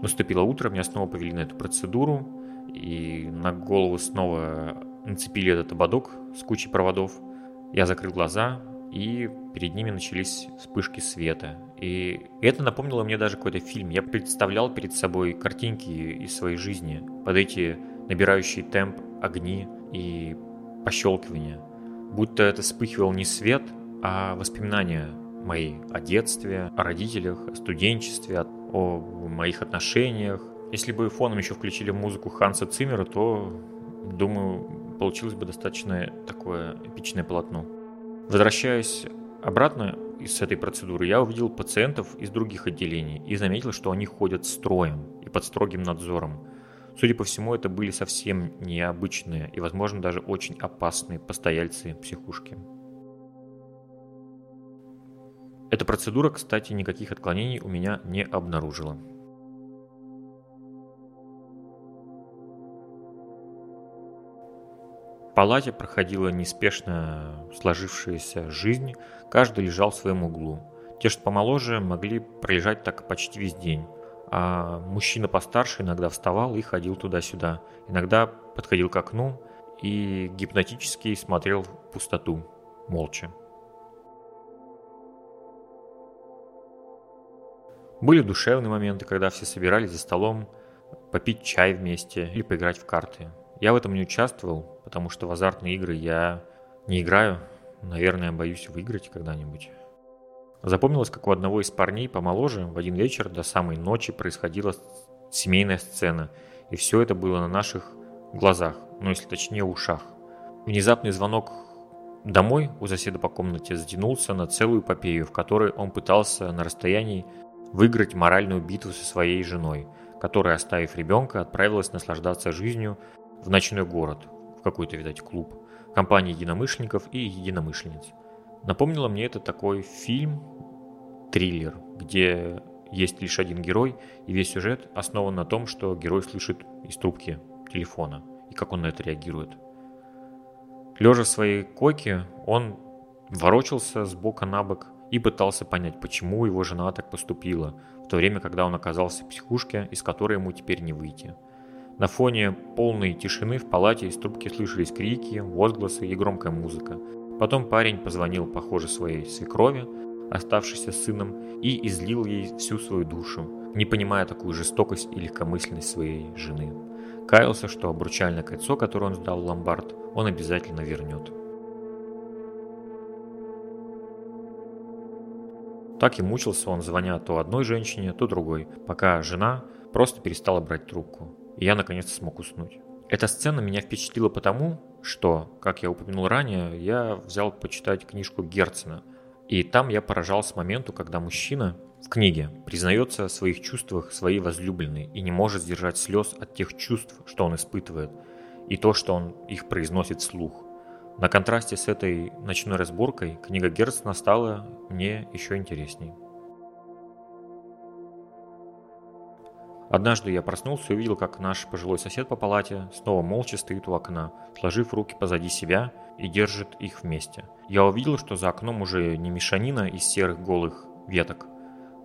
Наступило утро, меня снова повели на эту процедуру, и на голову снова нацепили этот ободок с кучей проводов. Я закрыл глаза, и перед ними начались вспышки света. И это напомнило мне даже какой-то фильм. Я представлял перед собой картинки из своей жизни под эти набирающие темп огни и пощелкивания. Будто это вспыхивал не свет, а воспоминания мои о детстве, о родителях, о студенчестве, о моих отношениях. Если бы фоном еще включили музыку Ханса Циммера, то, думаю, получилось бы достаточно такое эпичное полотно. Возвращаясь обратно из этой процедуры, я увидел пациентов из других отделений и заметил, что они ходят строем и под строгим надзором. Судя по всему, это были совсем необычные и, возможно, даже очень опасные постояльцы психушки. Эта процедура, кстати, никаких отклонений у меня не обнаружила. Палате проходила неспешно сложившаяся жизнь, каждый лежал в своем углу. Те, что помоложе, могли пролежать так почти весь день. А мужчина постарше иногда вставал и ходил туда-сюда. Иногда подходил к окну и гипнотически смотрел в пустоту, молча. Были душевные моменты, когда все собирались за столом попить чай вместе или поиграть в карты. Я в этом не участвовал, потому что в азартные игры я не играю. Наверное, боюсь выиграть когда-нибудь. Запомнилось, как у одного из парней помоложе в один вечер до самой ночи происходила семейная сцена. И все это было на наших глазах, ну если точнее ушах. Внезапный звонок домой у соседа по комнате затянулся на целую эпопею, в которой он пытался на расстоянии выиграть моральную битву со своей женой, которая, оставив ребенка, отправилась наслаждаться жизнью в ночной город, в какой-то, видать, клуб, компании единомышленников и единомышленниц. Напомнило мне это такой фильм, триллер, где есть лишь один герой, и весь сюжет основан на том, что герой слышит из трубки телефона, и как он на это реагирует. Лежа в своей койке, он ворочался с бока на бок и пытался понять, почему его жена так поступила, в то время, когда он оказался в психушке, из которой ему теперь не выйти – на фоне полной тишины в палате из трубки слышались крики, возгласы и громкая музыка. Потом парень позвонил, похоже, своей свекрови, оставшейся сыном, и излил ей всю свою душу, не понимая такую жестокость и легкомысленность своей жены. Каялся, что обручальное кольцо, которое он сдал в ломбард, он обязательно вернет. Так и мучился он, звоня то одной женщине, то другой, пока жена просто перестала брать трубку и я наконец-то смог уснуть. Эта сцена меня впечатлила потому, что, как я упомянул ранее, я взял почитать книжку Герцена. И там я поражался моменту, когда мужчина в книге признается в своих чувствах своей возлюбленной и не может сдержать слез от тех чувств, что он испытывает, и то, что он их произносит вслух. На контрасте с этой ночной разборкой книга Герцена стала мне еще интересней. Однажды я проснулся и увидел, как наш пожилой сосед по палате снова молча стоит у окна, сложив руки позади себя и держит их вместе. Я увидел, что за окном уже не мешанина из серых голых веток,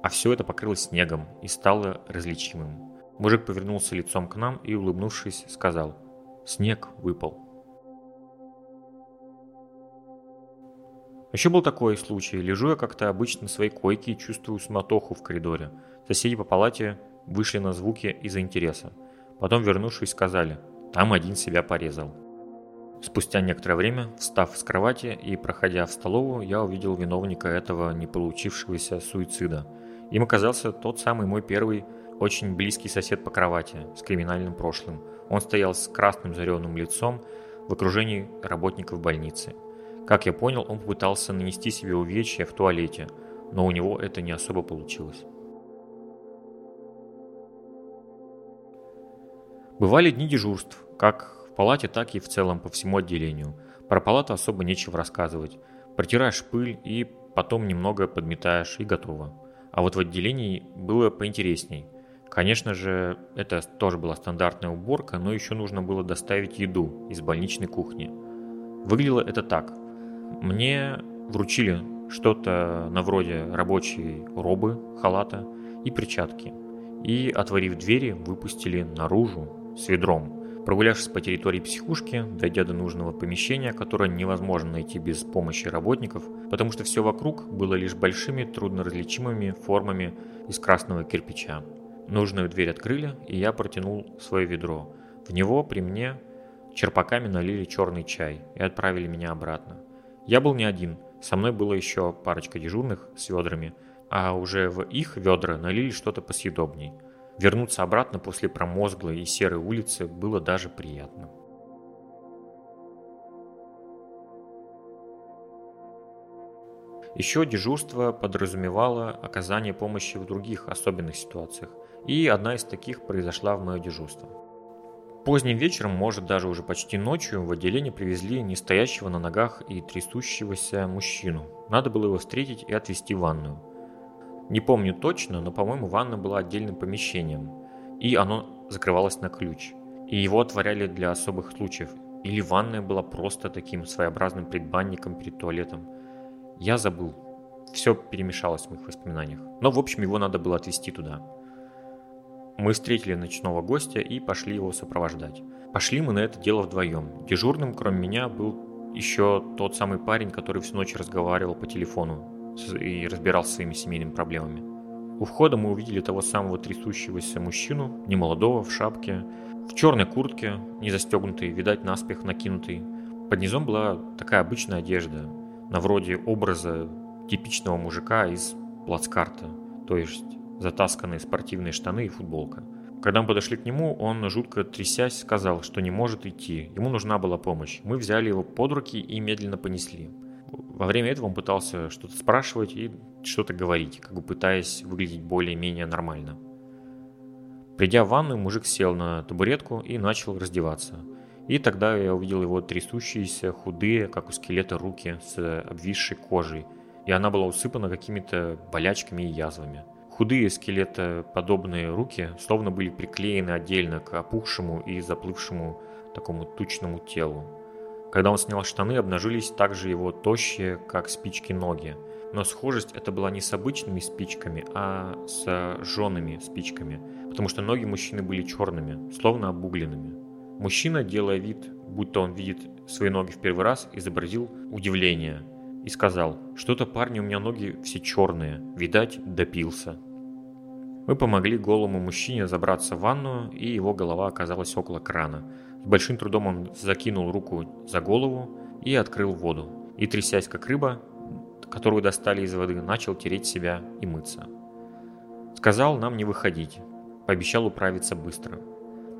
а все это покрылось снегом и стало различимым. Мужик повернулся лицом к нам и, улыбнувшись, сказал «Снег выпал». Еще был такой случай. Лежу я как-то обычно на своей койке и чувствую суматоху в коридоре. Соседи по палате вышли на звуки из-за интереса. Потом, вернувшись, сказали, там один себя порезал. Спустя некоторое время, встав с кровати и проходя в столовую, я увидел виновника этого не получившегося суицида. Им оказался тот самый мой первый очень близкий сосед по кровати с криминальным прошлым. Он стоял с красным заревным лицом в окружении работников больницы. Как я понял, он попытался нанести себе увечья в туалете, но у него это не особо получилось. Бывали дни дежурств, как в палате, так и в целом по всему отделению. Про палату особо нечего рассказывать. Протираешь пыль и потом немного подметаешь и готово. А вот в отделении было поинтересней. Конечно же, это тоже была стандартная уборка, но еще нужно было доставить еду из больничной кухни. Выглядело это так. Мне вручили что-то на вроде рабочей робы, халата и перчатки. И, отворив двери, выпустили наружу с ведром. Прогулявшись по территории психушки, дойдя до нужного помещения, которое невозможно найти без помощи работников, потому что все вокруг было лишь большими трудноразличимыми формами из красного кирпича. Нужную дверь открыли, и я протянул свое ведро. В него при мне черпаками налили черный чай и отправили меня обратно. Я был не один, со мной было еще парочка дежурных с ведрами, а уже в их ведра налили что-то посъедобней. Вернуться обратно после промозглой и серой улицы было даже приятно. Еще дежурство подразумевало оказание помощи в других особенных ситуациях, и одна из таких произошла в мое дежурство. Поздним вечером, может даже уже почти ночью, в отделение привезли не стоящего на ногах и трясущегося мужчину. Надо было его встретить и отвезти в ванную. Не помню точно, но, по-моему, ванна была отдельным помещением, и оно закрывалось на ключ. И его отворяли для особых случаев. Или ванная была просто таким своеобразным предбанником перед туалетом. Я забыл. Все перемешалось в моих воспоминаниях. Но, в общем, его надо было отвезти туда. Мы встретили ночного гостя и пошли его сопровождать. Пошли мы на это дело вдвоем. Дежурным, кроме меня, был еще тот самый парень, который всю ночь разговаривал по телефону и разбирался своими семейными проблемами. У входа мы увидели того самого трясущегося мужчину, немолодого, в шапке, в черной куртке, не застегнутой, видать, наспех накинутой. Под низом была такая обычная одежда, на вроде образа типичного мужика из плацкарта, то есть затасканные спортивные штаны и футболка. Когда мы подошли к нему, он, жутко трясясь, сказал, что не может идти. Ему нужна была помощь. Мы взяли его под руки и медленно понесли. Во время этого он пытался что-то спрашивать и что-то говорить, как бы пытаясь выглядеть более-менее нормально. Придя в ванную, мужик сел на табуретку и начал раздеваться. И тогда я увидел его трясущиеся, худые, как у скелета, руки с обвисшей кожей, и она была усыпана какими-то болячками и язвами. Худые скелетоподобные руки словно были приклеены отдельно к опухшему и заплывшему такому тучному телу. Когда он снял штаны, обнажились также его тощие, как спички, ноги. Но схожесть это была не с обычными спичками, а с жженными спичками, потому что ноги мужчины были черными, словно обугленными. Мужчина, делая вид, будто он видит свои ноги в первый раз, изобразил удивление – и сказал, что-то парни у меня ноги все черные, видать, допился. Мы помогли голому мужчине забраться в ванную, и его голова оказалась около крана. С большим трудом он закинул руку за голову и открыл воду. И, трясясь как рыба, которую достали из воды, начал тереть себя и мыться. Сказал нам не выходить, пообещал управиться быстро.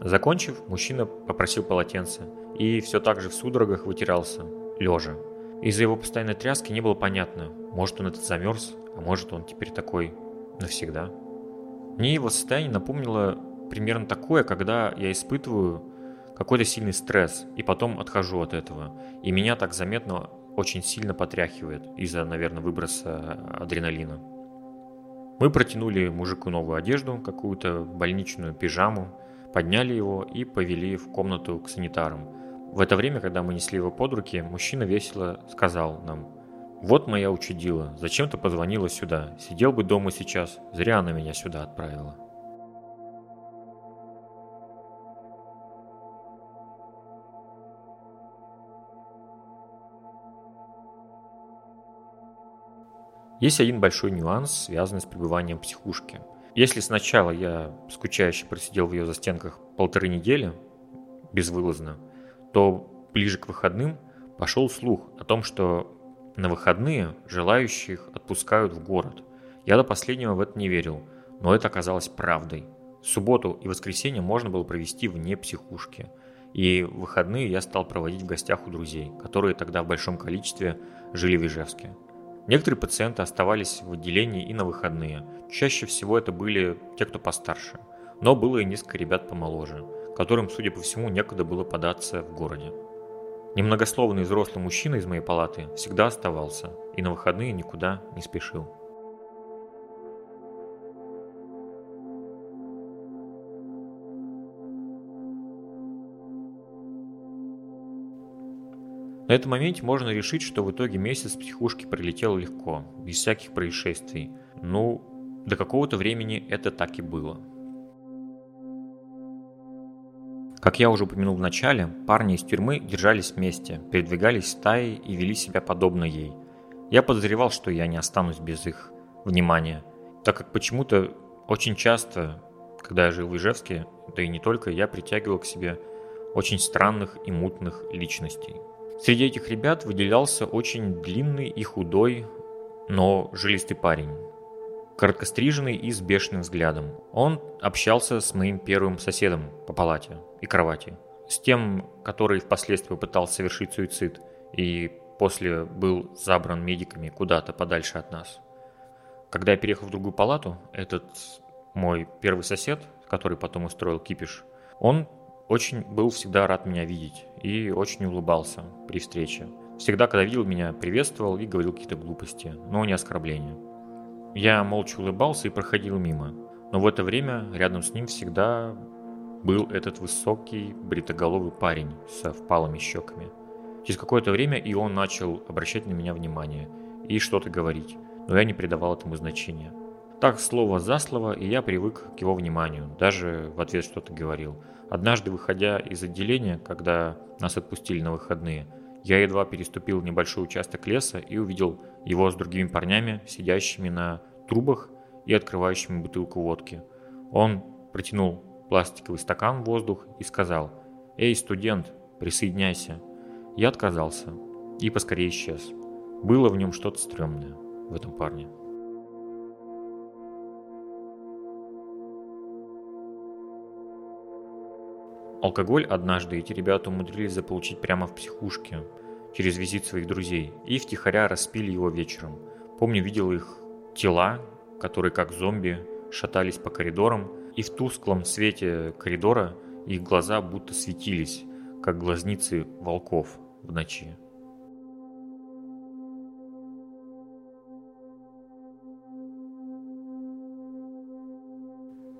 Закончив, мужчина попросил полотенце и все так же в судорогах вытирался, лежа. Из-за его постоянной тряски не было понятно, может он этот замерз, а может он теперь такой навсегда. Мне его состояние напомнило примерно такое, когда я испытываю какой-то сильный стресс и потом отхожу от этого. И меня так заметно очень сильно потряхивает из-за, наверное, выброса адреналина. Мы протянули мужику новую одежду, какую-то больничную пижаму, подняли его и повели в комнату к санитарам – в это время, когда мы несли его под руки, мужчина весело сказал нам, «Вот моя учудила, зачем ты позвонила сюда? Сидел бы дома сейчас, зря она меня сюда отправила». Есть один большой нюанс, связанный с пребыванием в психушке. Если сначала я скучающе просидел в ее застенках полторы недели, безвылазно, то ближе к выходным пошел слух о том, что на выходные желающих отпускают в город. Я до последнего в это не верил, но это оказалось правдой. Субботу и воскресенье можно было провести вне психушки. И выходные я стал проводить в гостях у друзей, которые тогда в большом количестве жили в Ижевске. Некоторые пациенты оставались в отделении и на выходные. Чаще всего это были те, кто постарше. но было и несколько ребят помоложе, которым, судя по всему, некуда было податься в городе. Немногословный взрослый мужчина из моей палаты всегда оставался и на выходные никуда не спешил. На этом моменте можно решить, что в итоге месяц психушки пролетел легко, без всяких происшествий. Ну, до какого-то времени это так и было. Как я уже упомянул в начале, парни из тюрьмы держались вместе, передвигались стаей и вели себя подобно ей. Я подозревал, что я не останусь без их внимания, так как почему-то очень часто, когда я жил в Ижевске, да и не только, я притягивал к себе очень странных и мутных личностей. Среди этих ребят выделялся очень длинный и худой, но жилистый парень. Короткостриженный и с бешеным взглядом. Он общался с моим первым соседом по палате и кровати. С тем, который впоследствии пытался совершить суицид и после был забран медиками куда-то подальше от нас. Когда я переехал в другую палату, этот мой первый сосед, который потом устроил кипиш, он очень был всегда рад меня видеть и очень улыбался при встрече. Всегда, когда видел меня, приветствовал и говорил какие-то глупости, но не оскорбления. Я молча улыбался и проходил мимо, но в это время рядом с ним всегда был этот высокий бритоголовый парень со впалыми щеками. Через какое-то время и он начал обращать на меня внимание и что-то говорить, но я не придавал этому значения. Так слово за слово, и я привык к его вниманию, даже в ответ что-то говорил – Однажды, выходя из отделения, когда нас отпустили на выходные, я едва переступил небольшой участок леса и увидел его с другими парнями, сидящими на трубах и открывающими бутылку водки. Он протянул пластиковый стакан в воздух и сказал «Эй, студент, присоединяйся». Я отказался и поскорее исчез. Было в нем что-то стрёмное в этом парне. Алкоголь однажды эти ребята умудрились заполучить прямо в психушке, через визит своих друзей, и втихаря распили его вечером. Помню, видел их тела, которые как зомби шатались по коридорам, и в тусклом свете коридора их глаза будто светились, как глазницы волков в ночи.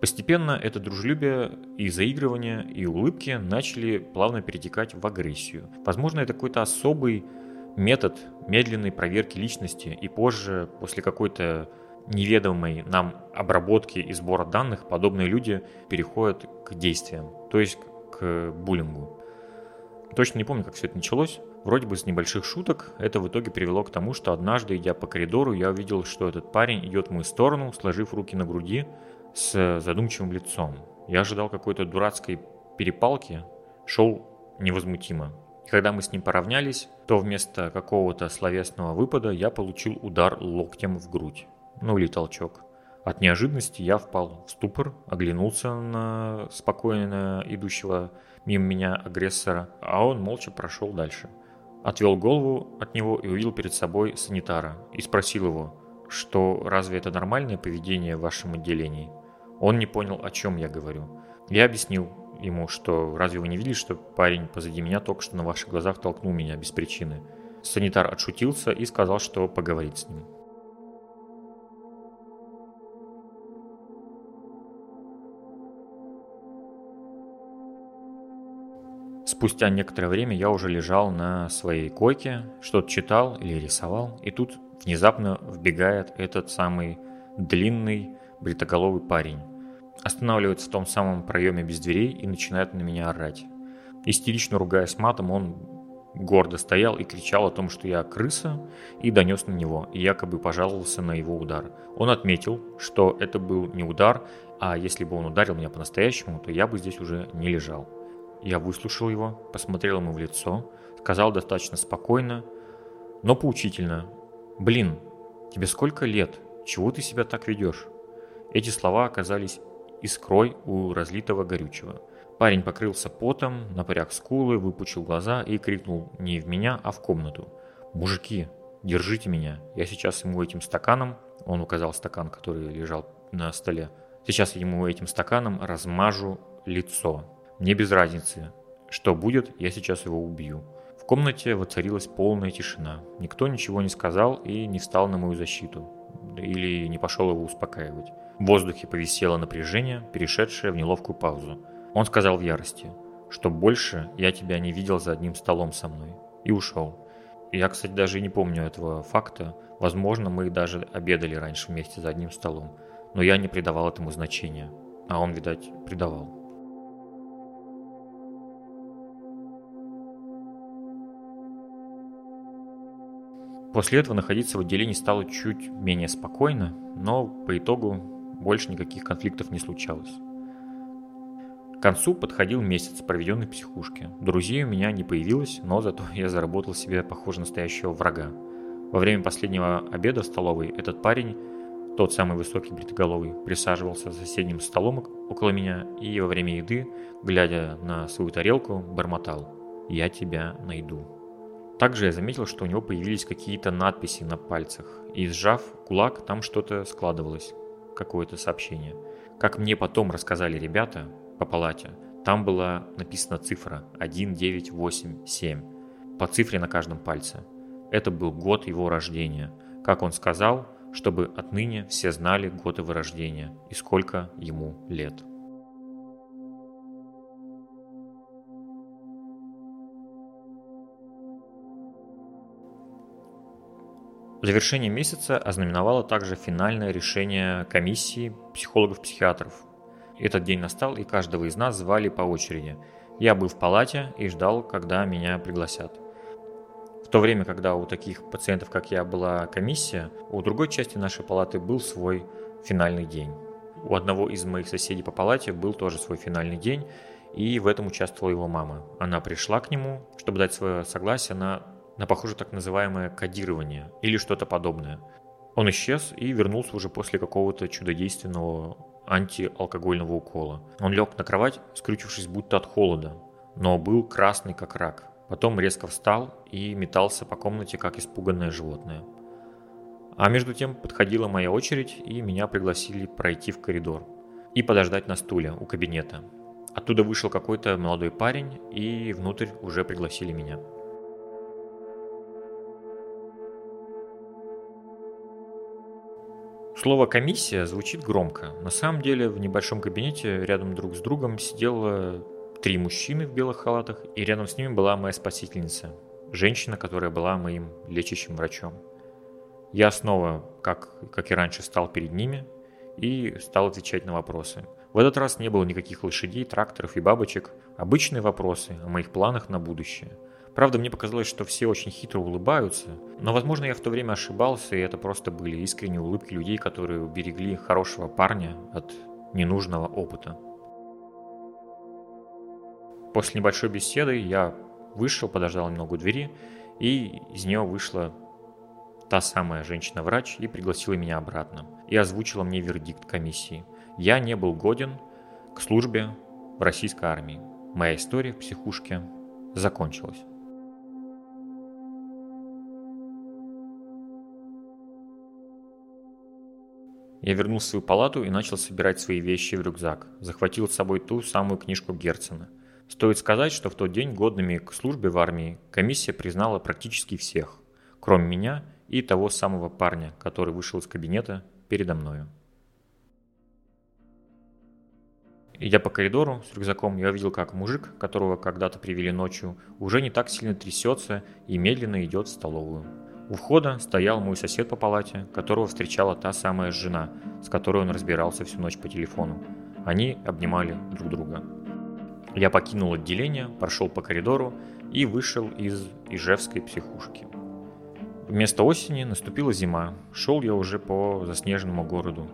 Постепенно это дружелюбие и заигрывание, и улыбки начали плавно перетекать в агрессию. Возможно, это какой-то особый метод медленной проверки личности, и позже, после какой-то неведомой нам обработки и сбора данных, подобные люди переходят к действиям, то есть к буллингу. Точно не помню, как все это началось. Вроде бы с небольших шуток это в итоге привело к тому, что однажды, идя по коридору, я увидел, что этот парень идет в мою сторону, сложив руки на груди, с задумчивым лицом. Я ожидал какой-то дурацкой перепалки, шел невозмутимо. И когда мы с ним поравнялись, то вместо какого-то словесного выпада я получил удар локтем в грудь. Ну или толчок. От неожиданности я впал в ступор, оглянулся на спокойно идущего мимо меня агрессора, а он молча прошел дальше. Отвел голову от него и увидел перед собой санитара и спросил его, что разве это нормальное поведение в вашем отделении? Он не понял, о чем я говорю. Я объяснил ему, что разве вы не видели, что парень позади меня только что на ваших глазах толкнул меня без причины. Санитар отшутился и сказал, что поговорит с ним. Спустя некоторое время я уже лежал на своей койке, что-то читал или рисовал, и тут внезапно вбегает этот самый длинный бритоголовый парень останавливается в том самом проеме без дверей и начинает на меня орать. Истерично ругаясь матом, он гордо стоял и кричал о том, что я крыса, и донес на него, и якобы пожаловался на его удар. Он отметил, что это был не удар, а если бы он ударил меня по-настоящему, то я бы здесь уже не лежал. Я выслушал его, посмотрел ему в лицо, сказал достаточно спокойно, но поучительно. «Блин, тебе сколько лет? Чего ты себя так ведешь?» Эти слова оказались искрой у разлитого горючего. Парень покрылся потом, напряг скулы, выпучил глаза и крикнул не в меня, а в комнату. «Мужики, держите меня, я сейчас ему этим стаканом», он указал стакан, который лежал на столе, Сейчас ему этим стаканом размажу лицо. Мне без разницы, что будет, я сейчас его убью. В комнате воцарилась полная тишина. Никто ничего не сказал и не встал на мою защиту. Или не пошел его успокаивать. В воздухе повисело напряжение, перешедшее в неловкую паузу. Он сказал в ярости, что больше я тебя не видел за одним столом со мной. И ушел. Я, кстати, даже не помню этого факта. Возможно, мы даже обедали раньше вместе за одним столом. Но я не придавал этому значения. А он, видать, придавал. После этого находиться в отделении стало чуть менее спокойно, но по итогу больше никаких конфликтов не случалось. К концу подходил месяц, проведенный в психушке. Друзей у меня не появилось, но зато я заработал себе, похоже, настоящего врага. Во время последнего обеда в столовой этот парень, тот самый высокий бритоголовый, присаживался за соседним столом около меня и во время еды, глядя на свою тарелку, бормотал «Я тебя найду». Также я заметил, что у него появились какие-то надписи на пальцах, и сжав кулак, там что-то складывалось, какое-то сообщение. Как мне потом рассказали ребята по палате, там была написана цифра 1987 по цифре на каждом пальце. Это был год его рождения. Как он сказал, чтобы отныне все знали год его рождения и сколько ему лет. Завершение месяца ознаменовало также финальное решение комиссии психологов-психиатров. Этот день настал, и каждого из нас звали по очереди. Я был в палате и ждал, когда меня пригласят. В то время, когда у таких пациентов, как я, была комиссия, у другой части нашей палаты был свой финальный день. У одного из моих соседей по палате был тоже свой финальный день, и в этом участвовала его мама. Она пришла к нему, чтобы дать свое согласие на на, похоже, так называемое кодирование или что-то подобное. Он исчез и вернулся уже после какого-то чудодейственного антиалкогольного укола. Он лег на кровать, скрючившись будто от холода, но был красный как рак. Потом резко встал и метался по комнате, как испуганное животное. А между тем подходила моя очередь, и меня пригласили пройти в коридор и подождать на стуле у кабинета. Оттуда вышел какой-то молодой парень, и внутрь уже пригласили меня. Слово «комиссия» звучит громко. На самом деле в небольшом кабинете рядом друг с другом сидело три мужчины в белых халатах, и рядом с ними была моя спасительница, женщина, которая была моим лечащим врачом. Я снова, как, как и раньше, стал перед ними и стал отвечать на вопросы. В этот раз не было никаких лошадей, тракторов и бабочек, обычные вопросы о моих планах на будущее – Правда, мне показалось, что все очень хитро улыбаются, но, возможно, я в то время ошибался, и это просто были искренние улыбки людей, которые уберегли хорошего парня от ненужного опыта. После небольшой беседы я вышел, подождал немного у двери, и из нее вышла та самая женщина-врач и пригласила меня обратно. И озвучила мне вердикт комиссии. Я не был годен к службе в российской армии. Моя история в психушке закончилась. Я вернулся в свою палату и начал собирать свои вещи в рюкзак. Захватил с собой ту самую книжку Герцена. Стоит сказать, что в тот день годными к службе в армии комиссия признала практически всех, кроме меня и того самого парня, который вышел из кабинета передо мною. Идя по коридору с рюкзаком, я увидел, как мужик, которого когда-то привели ночью, уже не так сильно трясется и медленно идет в столовую. У входа стоял мой сосед по палате, которого встречала та самая жена, с которой он разбирался всю ночь по телефону. Они обнимали друг друга. Я покинул отделение, прошел по коридору и вышел из Ижевской психушки. Вместо осени наступила зима. Шел я уже по заснеженному городу.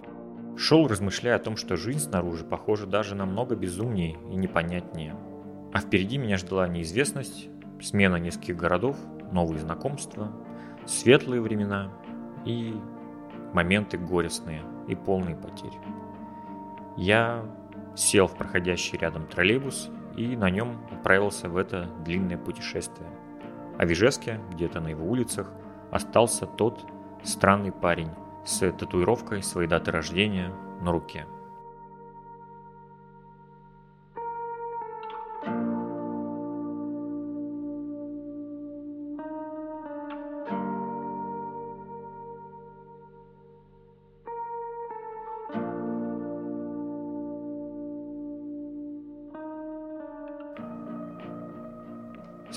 Шел, размышляя о том, что жизнь снаружи похожа даже намного безумнее и непонятнее. А впереди меня ждала неизвестность, смена нескольких городов, новые знакомства, светлые времена и моменты горестные и полные потерь. Я сел в проходящий рядом троллейбус и на нем отправился в это длинное путешествие. А в Ижевске, где-то на его улицах, остался тот странный парень с татуировкой своей даты рождения на руке.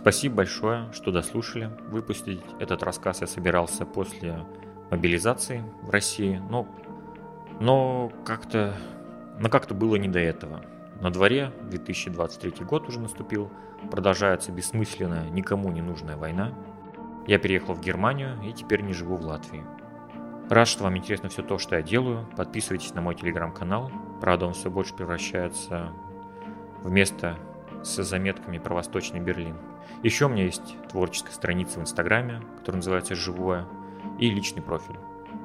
Спасибо большое, что дослушали. Выпустить этот рассказ я собирался после мобилизации в России, но, но как-то но как-то было не до этого. На дворе 2023 год уже наступил, продолжается бессмысленная, никому не нужная война. Я переехал в Германию и теперь не живу в Латвии. Рад, что вам интересно все то, что я делаю. Подписывайтесь на мой телеграм-канал. Правда, он все больше превращается в место с заметками про Восточный Берлин. Еще у меня есть творческая страница в Инстаграме, которая называется «Живое», и личный профиль.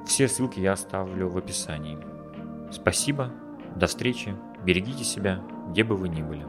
Все ссылки я оставлю в описании. Спасибо, до встречи, берегите себя, где бы вы ни были.